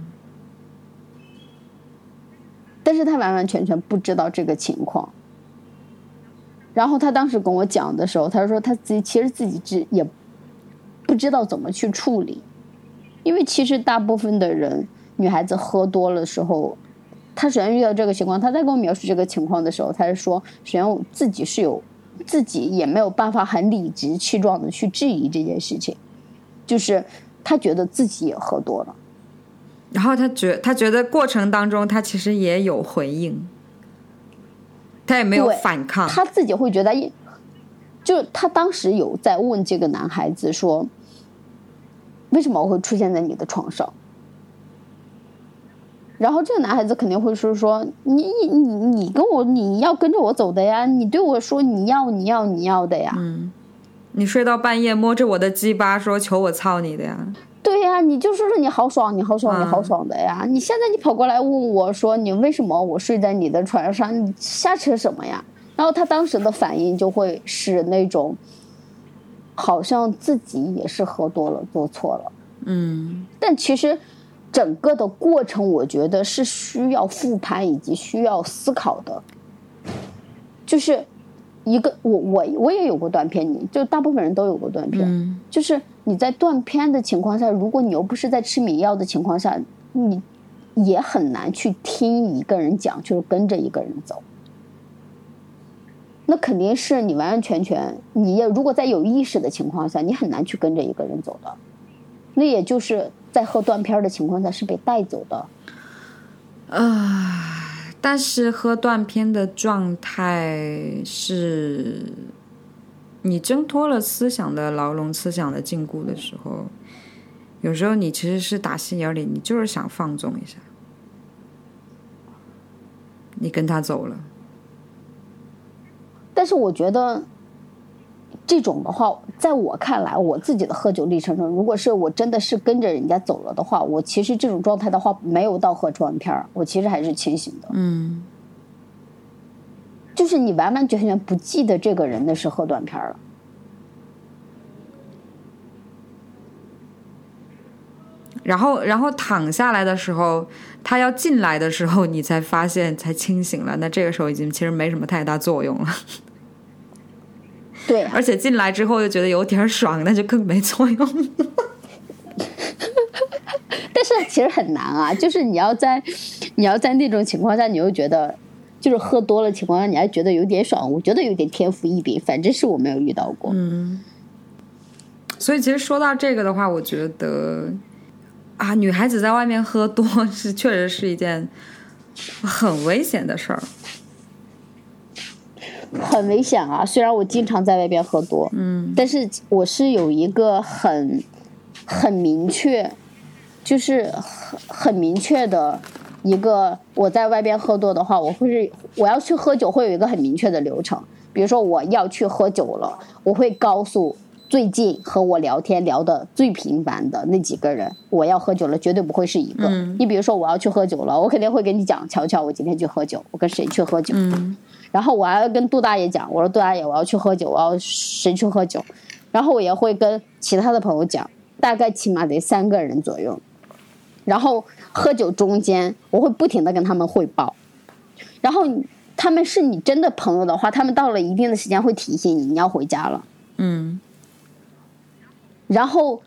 但是他完完全全不知道这个情况。然后他当时跟我讲的时候，他说他自己其实自己知也不知道怎么去处理，因为其实大部分的人，女孩子喝多了时候，她首先遇到这个情况，他在跟我描述这个情况的时候，他是说，首先我自己是有自己也没有办法很理直气壮的去质疑这件事情，就是他觉得自己也喝多了。然后他觉他觉得过程当中他其实也有回应，他也没有反抗。他自己会觉得，就他当时有在问这个男孩子说，为什么我会出现在你的床上？然后这个男孩子肯定会说说你你你你跟我你要跟着我走的呀，你对我说你要你要你要的呀，嗯你睡到半夜摸着我的鸡巴说求我操你的呀？对呀，你就说说你好爽，你好爽，你好嗯爽的呀！你现在你跑过来问我说你为什么我睡在你的床上？你瞎扯什么呀？然后他当时的反应就会是那种，好像自己也是喝多了，做错了。嗯但其实整个的过程，我觉得是需要复盘以及需要思考的。就是一个我我我也有过断片，你就大部分人都有过断片。嗯就是你在断片的情况下，如果你又不是在吃迷药的情况下，你也很难去听一个人讲，就是跟着一个人走。那肯定是你完完全全，你也如果在有意识的情况下，你很难去跟着一个人走的。那也就是在喝断片的情况下是被带走的。啊，但是喝断片的状态是你挣脱了思想的牢笼、思想的禁锢的时候，有时候你其实是打心眼里，你就是想放纵一下。你跟他走了，但是我觉得这种的话，在我看来，我自己的喝酒历程中，如果是我真的是跟着人家走了的话，我其实这种状态的话，没有到喝断片儿，我其实还是清醒的。嗯，就是你完完全全不记得这个人的是喝断片了。然后然后躺下来的时候，他要进来的时候，你才发现才清醒了。那这个时候已经其实没什么太大作用了，对，而且进来之后又觉得有点爽，那就更没作用。但是其实很难啊，就是你要在你要在那种情况下，你又觉得就是喝多了情况下，你还觉得有点爽，我觉得有点天赋异禀，反正是我没有遇到过。嗯，所以其实说到这个的话，我觉得啊，女孩子在外面喝多是确实是一件很危险的事儿。很危险啊！虽然我经常在外边喝多，嗯但是我是有一个很很明确，就是很很明确的一个，我在外边喝多的话，我会是我要去喝酒，会有一个很明确的流程。比如说我要去喝酒了，我会告诉最近和我聊天聊的最频繁的那几个人，我要喝酒了，绝对不会是一个。嗯你比如说我要去喝酒了，我肯定会跟你讲，乔乔，我今天去喝酒，我跟谁去喝酒。嗯然后我还要跟杜大爷讲，我说杜大爷，我要去喝酒，我要谁去喝酒。然后我也会跟其他的朋友讲，大概起码得三个人左右。然后喝酒中间，我会不停的跟他们汇报。然后他们是你真的朋友的话，他们到了一定的时间会提醒你，你要回家了。嗯然后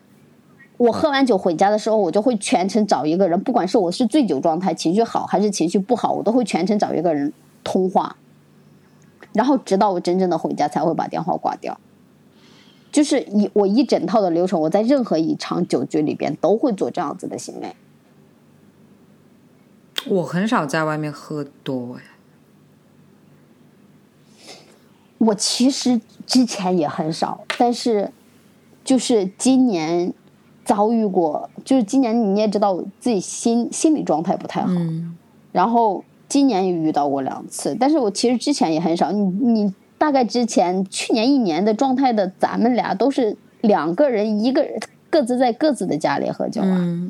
我喝完酒回家的时候，我就会全程找一个人，不管是我是醉酒状态、情绪好还是情绪不好，我都会全程找一个人通话，然后直到我真正的回家才会把电话挂掉。就是一我一整套的流程，我在任何一场酒局里边都会做这样子的行为。我很少在外面喝多哎。我其实之前也很少，但是就是今年遭遇过，就是今年你也知道我自己心心理状态不太好，嗯然后今年也遇到过两次，但是我其实之前也很少。你你大概之前去年一年的状态的，咱们俩都是两个人，一个人各自在各自的家里喝酒啊。嗯，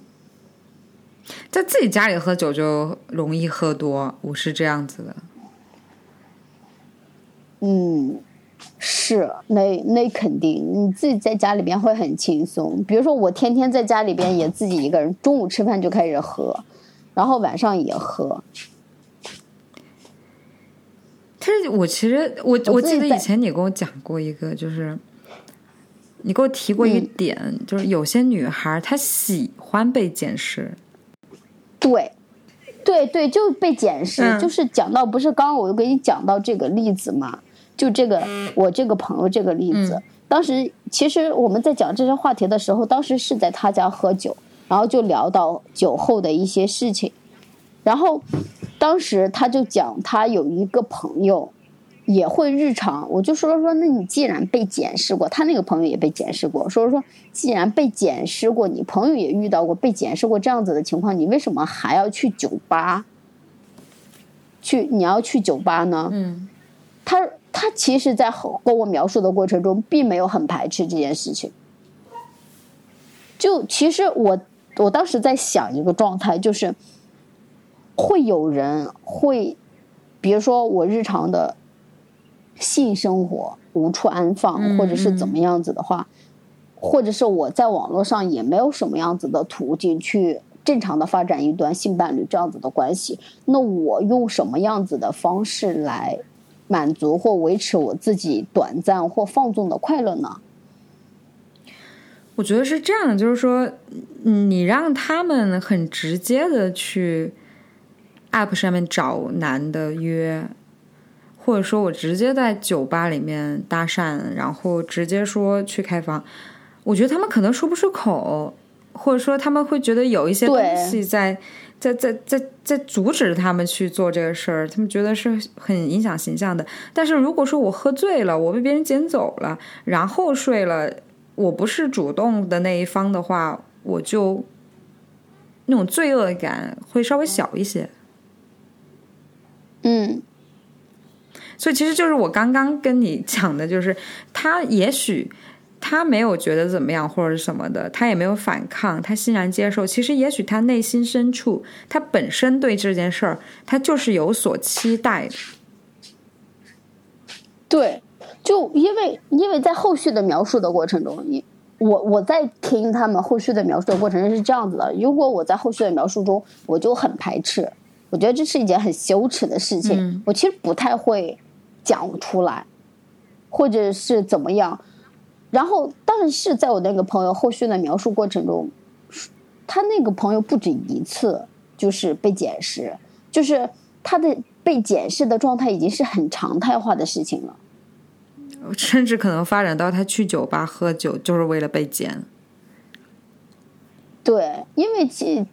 在自己家里喝酒就容易喝多，我是这样子的。嗯，是，那那肯定，你自己在家里边会很轻松。比如说，我天天在家里边也自己一个人，中午吃饭就开始喝，然后晚上也喝。但是我其实我我记得以前你跟我讲过一个，就是你给我提过一个嗯点，就是有些女孩她喜欢被检视。对，对对，就被检视，嗯就是讲到不是刚刚我又给你讲到这个例子嘛，就这个我这个朋友这个例子，嗯当时其实我们在讲这些话题的时候，当时是在他家喝酒，然后就聊到酒后的一些事情，然后当时他就讲他有一个朋友。也会日常，我就说说，那你既然被检视过，他那个朋友也被检视过，说说，既然被检视过，你朋友也遇到过被检视过这样子的情况，你为什么还要去酒吧？去你要去酒吧呢？嗯他他其实，在跟我描述的过程中，并没有很排斥这件事情。就其实我我当时在想一个状态，就是会有人会，比如说我日常的性生活无处安放，嗯或者是怎么样子的话，或者是我在网络上也没有什么样子的途径去正常的发展一段性伴侣这样子的关系，那我用什么样子的方式来满足或维持我自己短暂或放纵的快乐呢？我觉得是这样的，就是说，嗯你让他们很直接的去 App 上面找男的约，或者说我直接在酒吧里面搭讪，然后直接说去开房，我觉得他们可能说不出口，或者说他们会觉得有一些东西在在在在在阻止他们去做这个事儿，他们觉得是很影响形象的。但是如果说我喝醉了，我被别人捡走了，然后睡了，我不是主动的那一方的话，我就那种罪恶感会稍微小一些。嗯，所以其实就是我刚刚跟你讲的，就是他也许他没有觉得怎么样或者什么的，他也没有反抗，他欣然接受。其实也许他内心深处，他本身对这件事儿，他就是有所期待的。对，就因为因为在后续的描述的过程中，你我我在听他们后续的描述的过程中是这样子的：如果我在后续的描述中，我就很排斥，我觉得这是一件很羞耻的事情，嗯我其实不太会讲出来，或者是怎么样。然后，但是在我那个朋友后续的描述过程中，他那个朋友不止一次就是被检视，就是他的被检视的状态已经是很常态化的事情了。甚至可能发展到他去酒吧喝酒就是为了被捡。对，因为其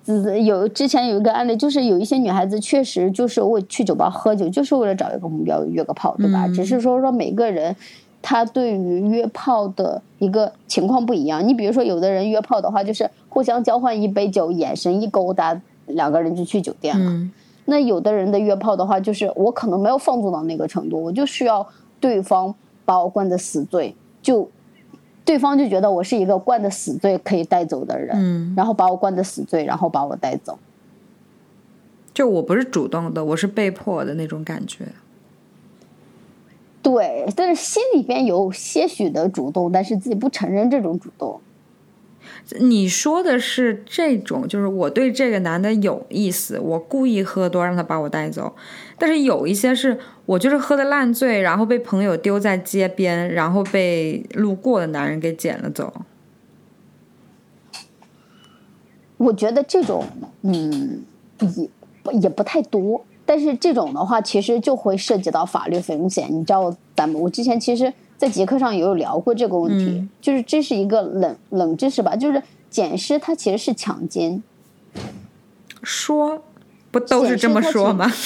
有之前有一个案例，就是有一些女孩子确实就是为去酒吧喝酒，就是为了找一个目标约个炮，对吧？嗯只是说说每个人他对于约炮的一个情况不一样。你比如说，有的人约炮的话，就是互相交换一杯酒，眼神一勾搭，两个人就去酒店了。嗯那有的人的约炮的话，就是我可能没有放纵到那个程度，我就需要对方把我灌得死醉，就对方就觉得我是一个灌得死醉可以带走的人，嗯，然后把我灌得死醉，然后把我带走。就我不是主动的，我是被迫的那种感觉。对，但是心里边有些许的主动，但是自己不承认这种主动。你说的是这种，就是我对这个男的有意思，我故意喝多让他把我带走。但是有一些是我就是喝的烂醉，然后被朋友丢在街边，然后被路过的男人给捡了走。我觉得这种，嗯，也也不太多。但是这种的话，其实就会涉及到法律风险。你知道，咱们我之前其实，在节课上也有聊过这个问题，嗯就是这是一个冷冷知识吧，就是捡尸它其实是强奸，说不都是这么说吗？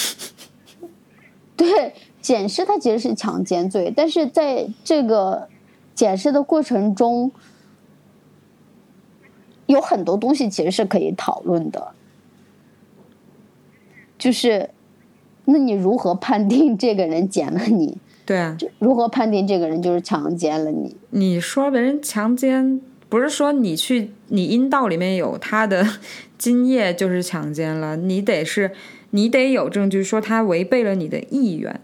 对，检视它其实是强奸罪，但是在这个检视的过程中，有很多东西其实是可以讨论的，就是，那你如何判定这个人捡了你？对啊，如何判定这个人就是强奸了你？你说别人强奸，不是说你去你阴道里面有他的 精液就是强奸了，你得是你得有证据说他违背了你的意愿。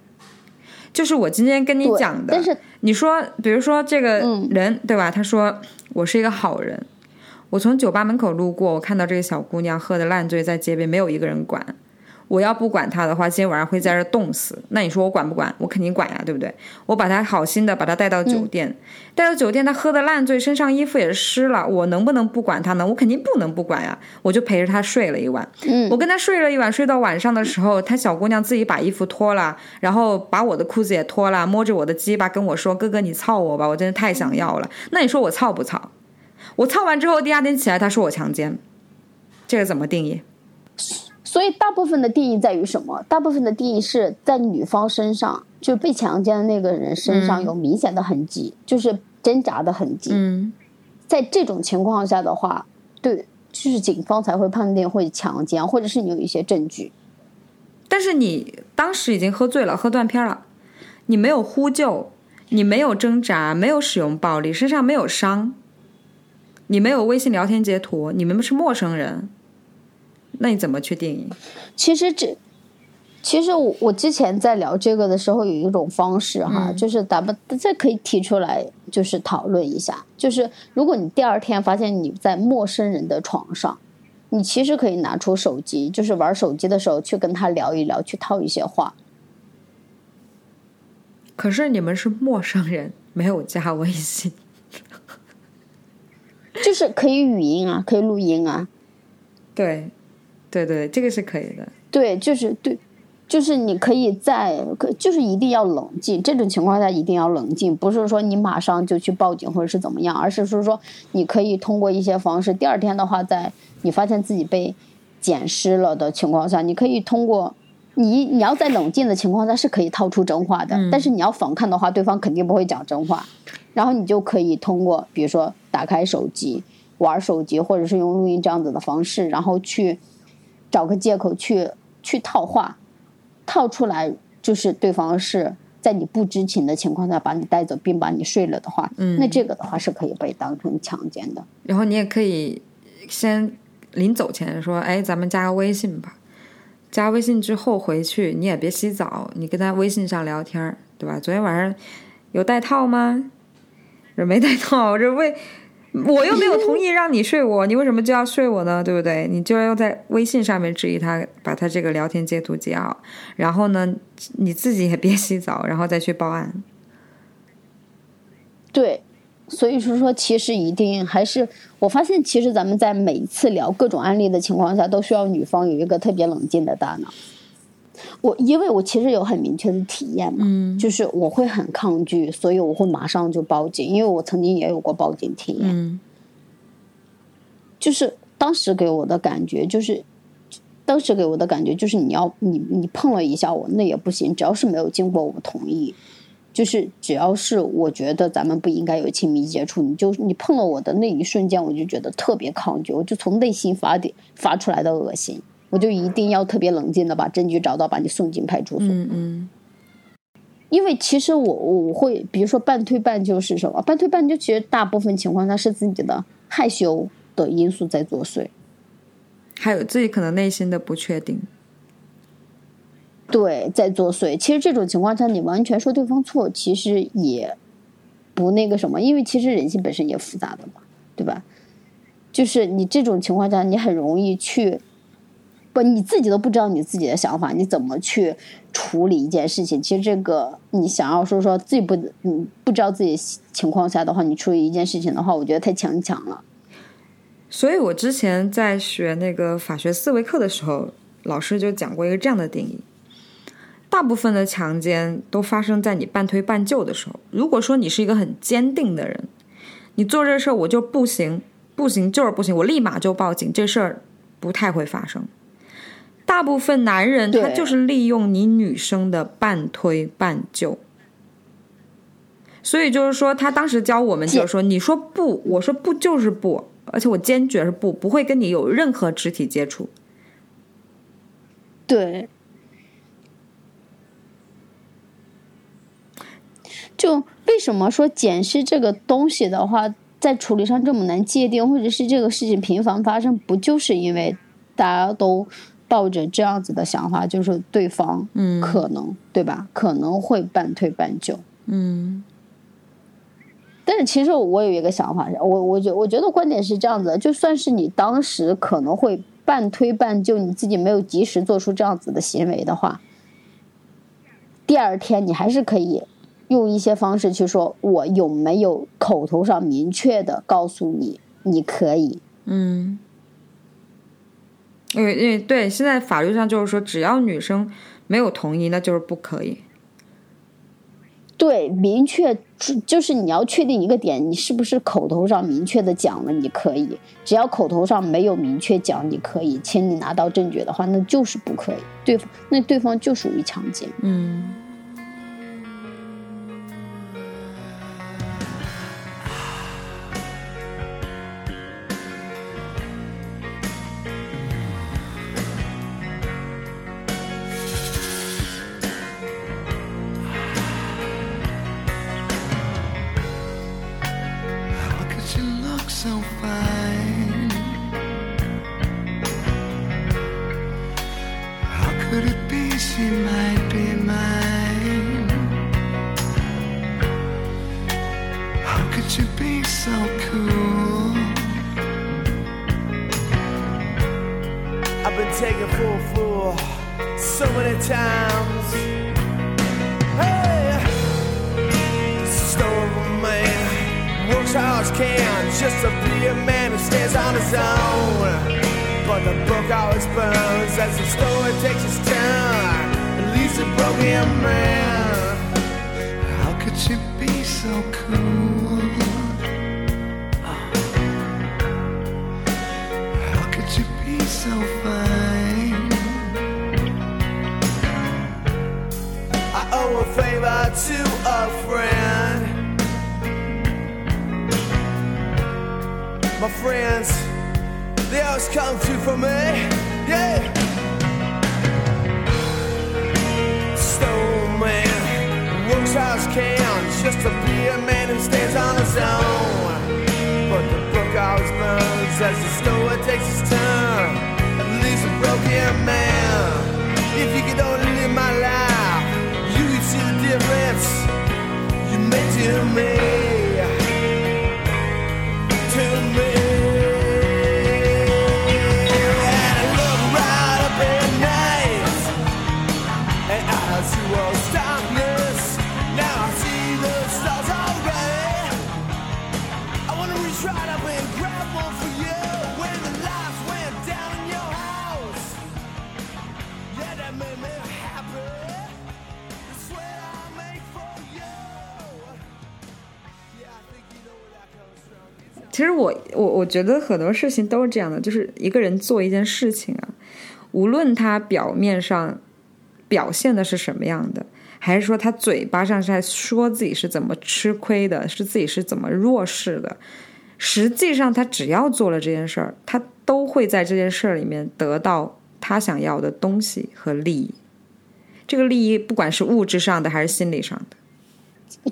就是我今天跟你讲的，但是你说，比如说这个嗯人、对吧？他说我是一个好人，我从酒吧门口路过，我看到这个小姑娘喝的烂醉在街边，没有一个人管。我要不管他的话，今天晚上会在这冻死。那你说我管不管？我肯定管呀，对不对？我把他好心的把他带到酒店，带到酒店，他喝的烂醉，身上衣服也湿了，我能不能不管他呢？我肯定不能不管呀，我就陪着他睡了一晚。嗯我跟他睡了一晚，睡到晚上的时候，他小姑娘自己把衣服脱了，然后把我的裤子也脱了，摸着我的鸡巴跟我说：“哥哥，你操我吧，我真的太想要了。”那你说我操不操？我操完之后，第二天起来，他说我强奸，这个怎么定义？所以大部分的定义在于什么？大部分的定义是在女方身上，就被强奸的那个人身上有明显的痕迹，就是挣扎的痕迹。嗯，在这种情况下的话，对，就是警方才会判定会强奸，或者是你有一些证据。但是你当时已经喝醉了，喝断片了，你没有呼救，你没有挣扎，没有使用暴力，身上没有伤，你没有微信聊天截图，你们是陌生人，那你怎么去定义？其实这，其实我我之前在聊这个的时候，有一种方式哈，嗯就是咱们这可以提出来，就是讨论一下，就是如果你第二天发现你在陌生人的床上，你其实可以拿出手机，就是玩手机的时候去跟他聊一聊，去套一些话。可是你们是陌生人，没有加微信，就是可以语音啊，可以录音啊，对，对对，这个是可以的。对，就是对，就是你可以在，可就是一定要冷静。这种情况下一定要冷静，不是说你马上就去报警或者是怎么样，而是说说你可以通过一些方式。第二天的话，在你发现自己被捡尸了的情况下，你可以通过你你要在冷静的情况下是可以套出真话的，但是你要反抗的话，对方肯定不会讲真话。然后你就可以通过，比如说打开手机玩手机，或者是用录音这样子的方式，然后去找个借口去去套话。套出来就是对方是在你不知情的情况下把你带走并把你睡了的话，嗯那这个的话是可以被当成强奸的。然后你也可以先临走前说：“哎，咱们加个微信吧。”加微信之后回去你也别洗澡，你跟他微信上聊天儿，对吧？昨天晚上有带套吗？这没带套，这为我又没有同意让你睡我，你为什么就要睡我呢？对不对？你就要在微信上面质疑他，把他这个聊天截图截好，然后呢，你自己也别洗澡，然后再去报案。对，所以说说其实一定还是我发现，其实咱们在每一次聊各种案例的情况下，都需要女方有一个特别冷静的大脑。我因为我其实有很明确的体验嘛，嗯。就是我会很抗拒，所以我会马上就报警，因为我曾经也有过报警体验。嗯。就是当时给我的感觉就是，当时给我的感觉就是你要你你碰了一下我那也不行，只要是没有经过我同意，就是只要是我觉得咱们不应该有亲密接触，你就你碰了我的那一瞬间，我就觉得特别抗拒，我就从内心发点发出来的恶心，我就一定要特别冷静的把证据找到，把你送进派出所。嗯嗯因为其实我我会，比如说半推半就是什么？半推半就其实大部分情况下是自己的害羞的因素在作祟。还有自己可能内心的不确定。对，在作祟。其实这种情况下，你完全说对方错，其实也不那个什么，因为其实人性本身也复杂的嘛，对吧？就是你这种情况下，你很容易去不，你自己都不知道你自己的想法，你怎么去处理一件事情？其实这个你想要说说自己不你不知道自己情况下的话，你处理一件事情的话，我觉得太强强了。所以我之前在学那个法学思维课的时候，老师就讲过一个这样的定义：大部分的强奸都发生在你半推半就的时候。如果说你是一个很坚定的人，你做这事儿我就不行，不行就是不行，我立马就报警，这事儿不太会发生。大部分男人他就是利用你女生的半推半就。所以就是说，他当时教我们就是说，你说不，我说不就是不，而且我坚决是不，不会跟你有任何肢体接触。对，就为什么说检视这个东西的话，在处理上这么难界定，或者是这个事情频繁发生，不就是因为大家都抱着这样子的想法，就是对方嗯可能、对吧？可能会半推半就。嗯但是其实我有一个想法，我我觉我觉得观点是这样子的，就算是你当时可能会半推半就，你自己没有及时做出这样子的行为的话，第二天你还是可以用一些方式去说，我有没有口头上明确的告诉你，你可以。嗯，因为因为对，现在法律上就是说，只要女生没有同意，那就是不可以。对，明确就就是你要确定一个点，你是不是口头上明确的讲了你可以，只要口头上没有明确讲你可以，请你拿到证据的话，那就是不可以，对方那对方就属于强奸。嗯 But the book always burns as the story takes its turn. and leaves a broken man. How could you be so cool? How could you be so fine? I owe a favor to a friend. My friends, they always come through for me. Yeah. Stone man works he can just to be a man who stands on his own. But the book always burns as the story takes its turn and leaves a broken man. If you could only live my life, you could see the difference you made to me. 其实我我我觉得很多事情都是这样的，就是一个人做一件事情啊，无论他表面上表现的是什么样的，还是说他嘴巴上是在说自己是怎么吃亏的，是自己是怎么弱势的，实际上他只要做了这件事儿，他都会在这件事儿里面得到他想要的东西和利益。这个利益不管是物质上的还是心理上的，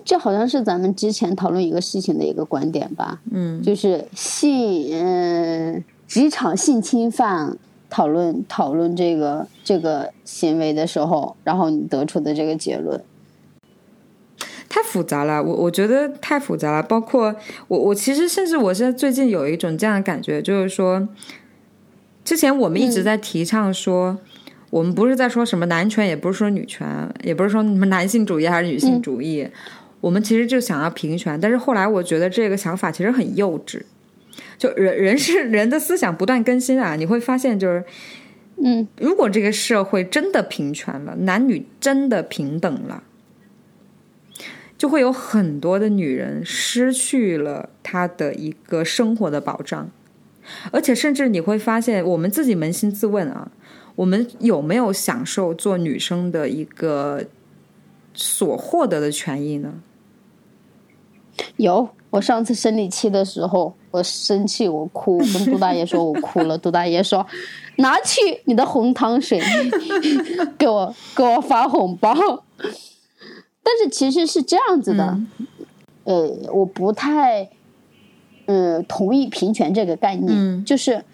这好像是咱们之前讨论一个事情的一个观点吧？嗯，就是性，嗯、职场性侵犯讨论讨论这个这个行为的时候，然后你得出的这个结论。太复杂了，我我觉得太复杂了。包括我，我其实甚至我现在最近有一种这样的感觉，就是说，之前我们一直在提倡说，我们不是在说什么男权，也不是说女权，也不是说什么男性主义还是女性主义，我们其实就想要平权。但是后来我觉得这个想法其实很幼稚，就人人是人的思想不断更新啊，你会发现就是。嗯，如果这个社会真的平权了，男女真的平等了，就会有很多的女人失去了她的一个生活的保障，而且甚至你会发现，我们自己扪心自问啊，我们有没有享受做女生的一个所获得的权益呢？有，我上次生理期的时候，我生气，我哭，跟杜大爷说我哭了。杜大爷说：“ 拿去你的红糖水，给我给我发红包。”但是其实是这样子的，呃，我不太，呃，同意平权这个概念，嗯就是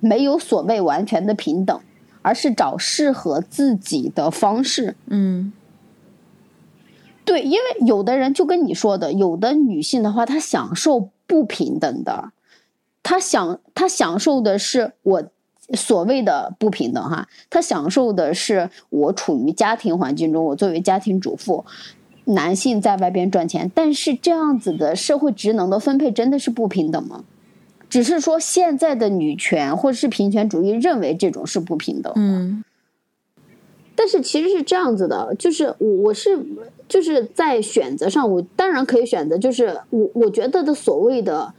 没有所谓完全的平等，而是找适合自己的方式。嗯对，因为有的人就跟你说的，有的女性的话，她享受不平等的，她享她享受的是我所谓的不平等哈，她享受的是我处于家庭环境中，我作为家庭主妇，男性在外边赚钱，但是这样子的社会职能的分配真的是不平等吗？只是说现在的女权或者是平权主义认为这种是不平等的，嗯但是其实是这样子的，就是我我是就是在选择上，我当然可以选择，就是我我觉得的所谓的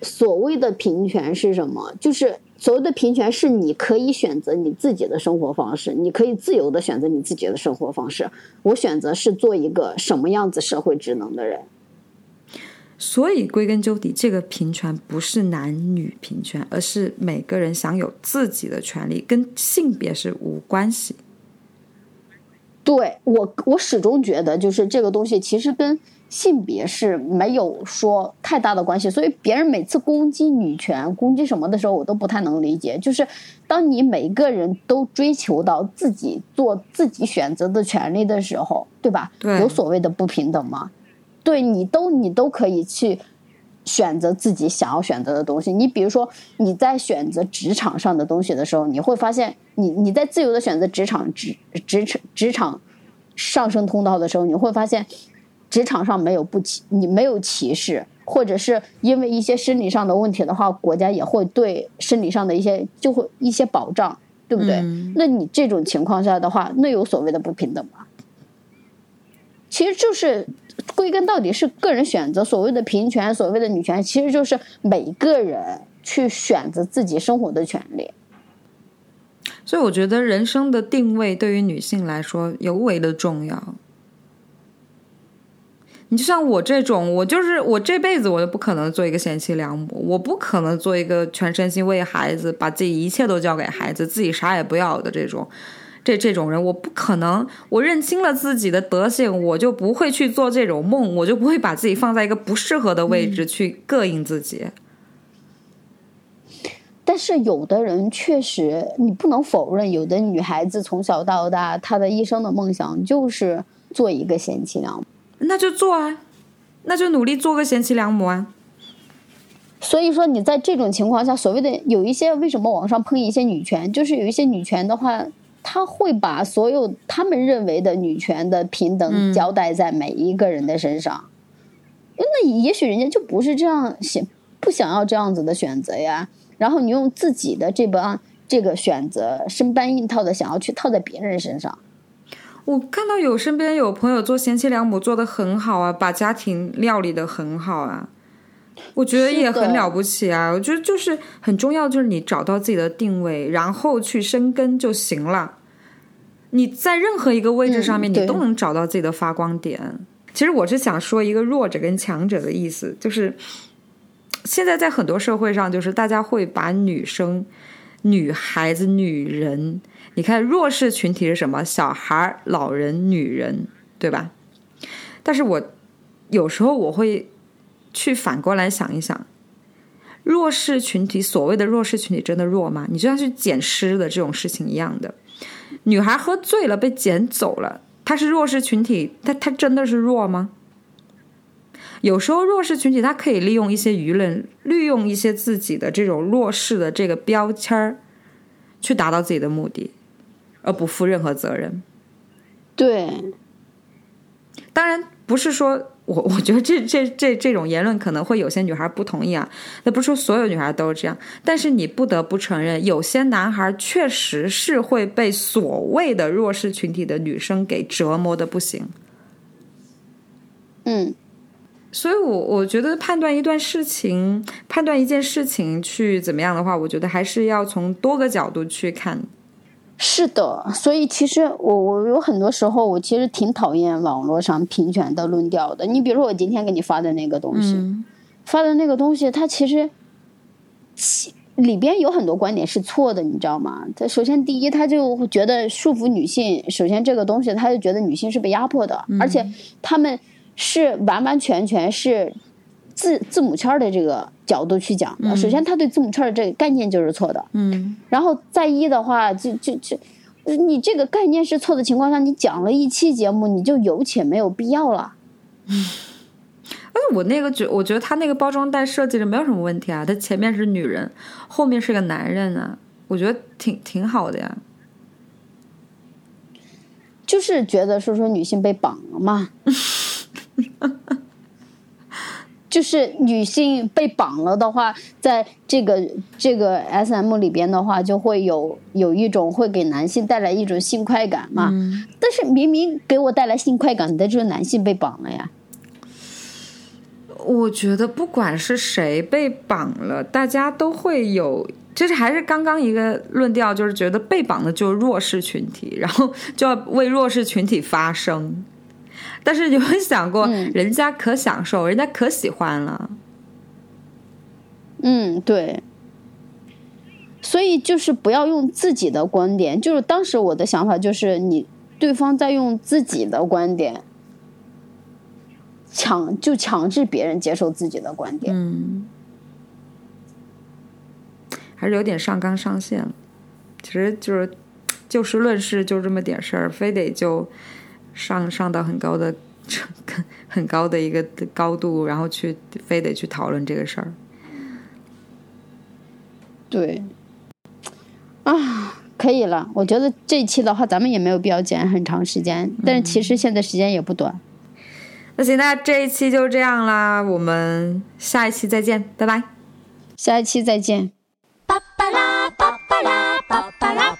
所谓的平权是什么？就是所谓的平权是你可以选择你自己的生活方式，你可以自由的选择你自己的生活方式。我选择是做一个什么样子社会职能的人。所以归根究底，这个平权不是男女平权，而是每个人享有自己的权利，跟性别是无关系。对我，我始终觉得，就是这个东西其实跟性别是没有说太大的关系。所以别人每次攻击女权、攻击什么的时候，我都不太能理解。就是当你每个人都追求到自己做自己选择的权利的时候，对吧？对有所谓的不平等吗？对你都你都可以去选择自己想要选择的东西。你比如说你在选择职场上的东西的时候，你会发现你你在自由的选择职场职职场职场上升通道的时候，你会发现职场上没有不歧你没有歧视，或者是因为一些生理上的问题的话，国家也会对生理上的一些就会一些保障。对不对？嗯那你这种情况下的话，那有所谓的不平等吗？其实就是归根到底是个人选择，所谓的平权，所谓的女权，其实就是每个人去选择自己生活的权利。所以我觉得人生的定位对于女性来说尤为的重要。你就像我这种，我就是我这辈子我就不可能做一个贤妻良母，我不可能做一个全身心为孩子，把自己一切都交给孩子，自己啥也不要的这种，这这种人，我不可能。我认清了自己的德性，我就不会去做这种梦，我就不会把自己放在一个不适合的位置去膈应自己。但是有的人确实，你不能否认，有的女孩子从小到大，她的一生的梦想就是做一个贤妻良母。那就做啊，那就努力做个贤妻良母啊。所以说，你在这种情况下，所谓的有一些为什么网上喷一些女权，就是有一些女权的话，她会把所有他们认为的女权的平等交代在每一个人的身上。那也许人家就不是这样想，不想要这样子的选择呀。然后你用自己的这帮这个选择生搬硬套的想要去套在别人身上。我看到有身边有朋友做贤妻良母做的很好啊，把家庭料理的很好啊，我觉得也很了不起啊。我觉得就是很重要，就是你找到自己的定位，然后去生根就行了。你在任何一个位置上面，嗯你都能找到自己的发光点。其实我是想说一个弱者跟强者的意思，就是现在在很多社会上，就是大家会把女生、女孩子、女人。你看弱势群体是什么？小孩、老人、女人，对吧？但是我有时候我会去反过来想一想，弱势群体所谓的弱势群体真的弱吗？你就像去捡尸的这种事情一样的，女孩喝醉了被捡走了，她是弱势群体，她她真的是弱吗？有时候弱势群体她可以利用一些舆论，利用一些自己的这种弱势的这个标签儿，去达到自己的目的。而不负任何责任。对，当然不是说我，我觉得这这这这种言论可能会有些女孩不同意啊。那不是说所有女孩都是这样，但是你不得不承认，有些男孩确实是会被所谓的弱势群体的女生给折磨的不行。嗯，所以我我觉得判断一段事情，判断一件事情去怎么样的话，我觉得还是要从多个角度去看。是的，所以其实我我有很多时候，我其实挺讨厌网络上平权的论调的。你比如说我今天给你发的那个东西，嗯发的那个东西，它其实其里边有很多观点是错的，你知道吗？它首先第一，他就觉得束缚女性，首先这个东西他就觉得女性是被压迫的，而且他们是完完全全是字字母圈的这个角度去讲的。首先，他对字母圈的这个概念就是错的。嗯然后再一的话，就就就，你这个概念是错的情况下，你讲了一期节目，你就有且没有必要了。但是我那个觉，我觉得他那个包装袋设计的没有什么问题啊，他前面是女人，后面是个男人啊，我觉得挺挺好的呀。就是觉得说说女性被绑了嘛，就是女性被绑了的话，在这个这个 S M 里边的话，就会有有一种会给男性带来一种性快感嘛。但是明明给我带来性快感的就是男性被绑了呀。我觉得不管是谁被绑了，大家都会有，就是还是刚刚一个论调，就是觉得被绑的就是弱势群体，然后就要为弱势群体发声。但是有没有想过，嗯人家可享受，人家可喜欢了。嗯，对。所以就是不要用自己的观点，就是当时我的想法就是你对方在用自己的观点强就强制别人接受自己的观点。嗯，还是有点上纲上线了。其实就是就事论事，就这么点事儿，非得就上上到很高的、很高的一个高度，然后去非得去讨论这个事儿，对，啊，可以了。我觉得这一期的话，咱们也没有必要剪很长时间，但是其实现在时间也不短。那行，那这一期就这样啦，我们下一期再见，拜拜。下一期再见，拜拜啦，拜拜啦，拜拜啦。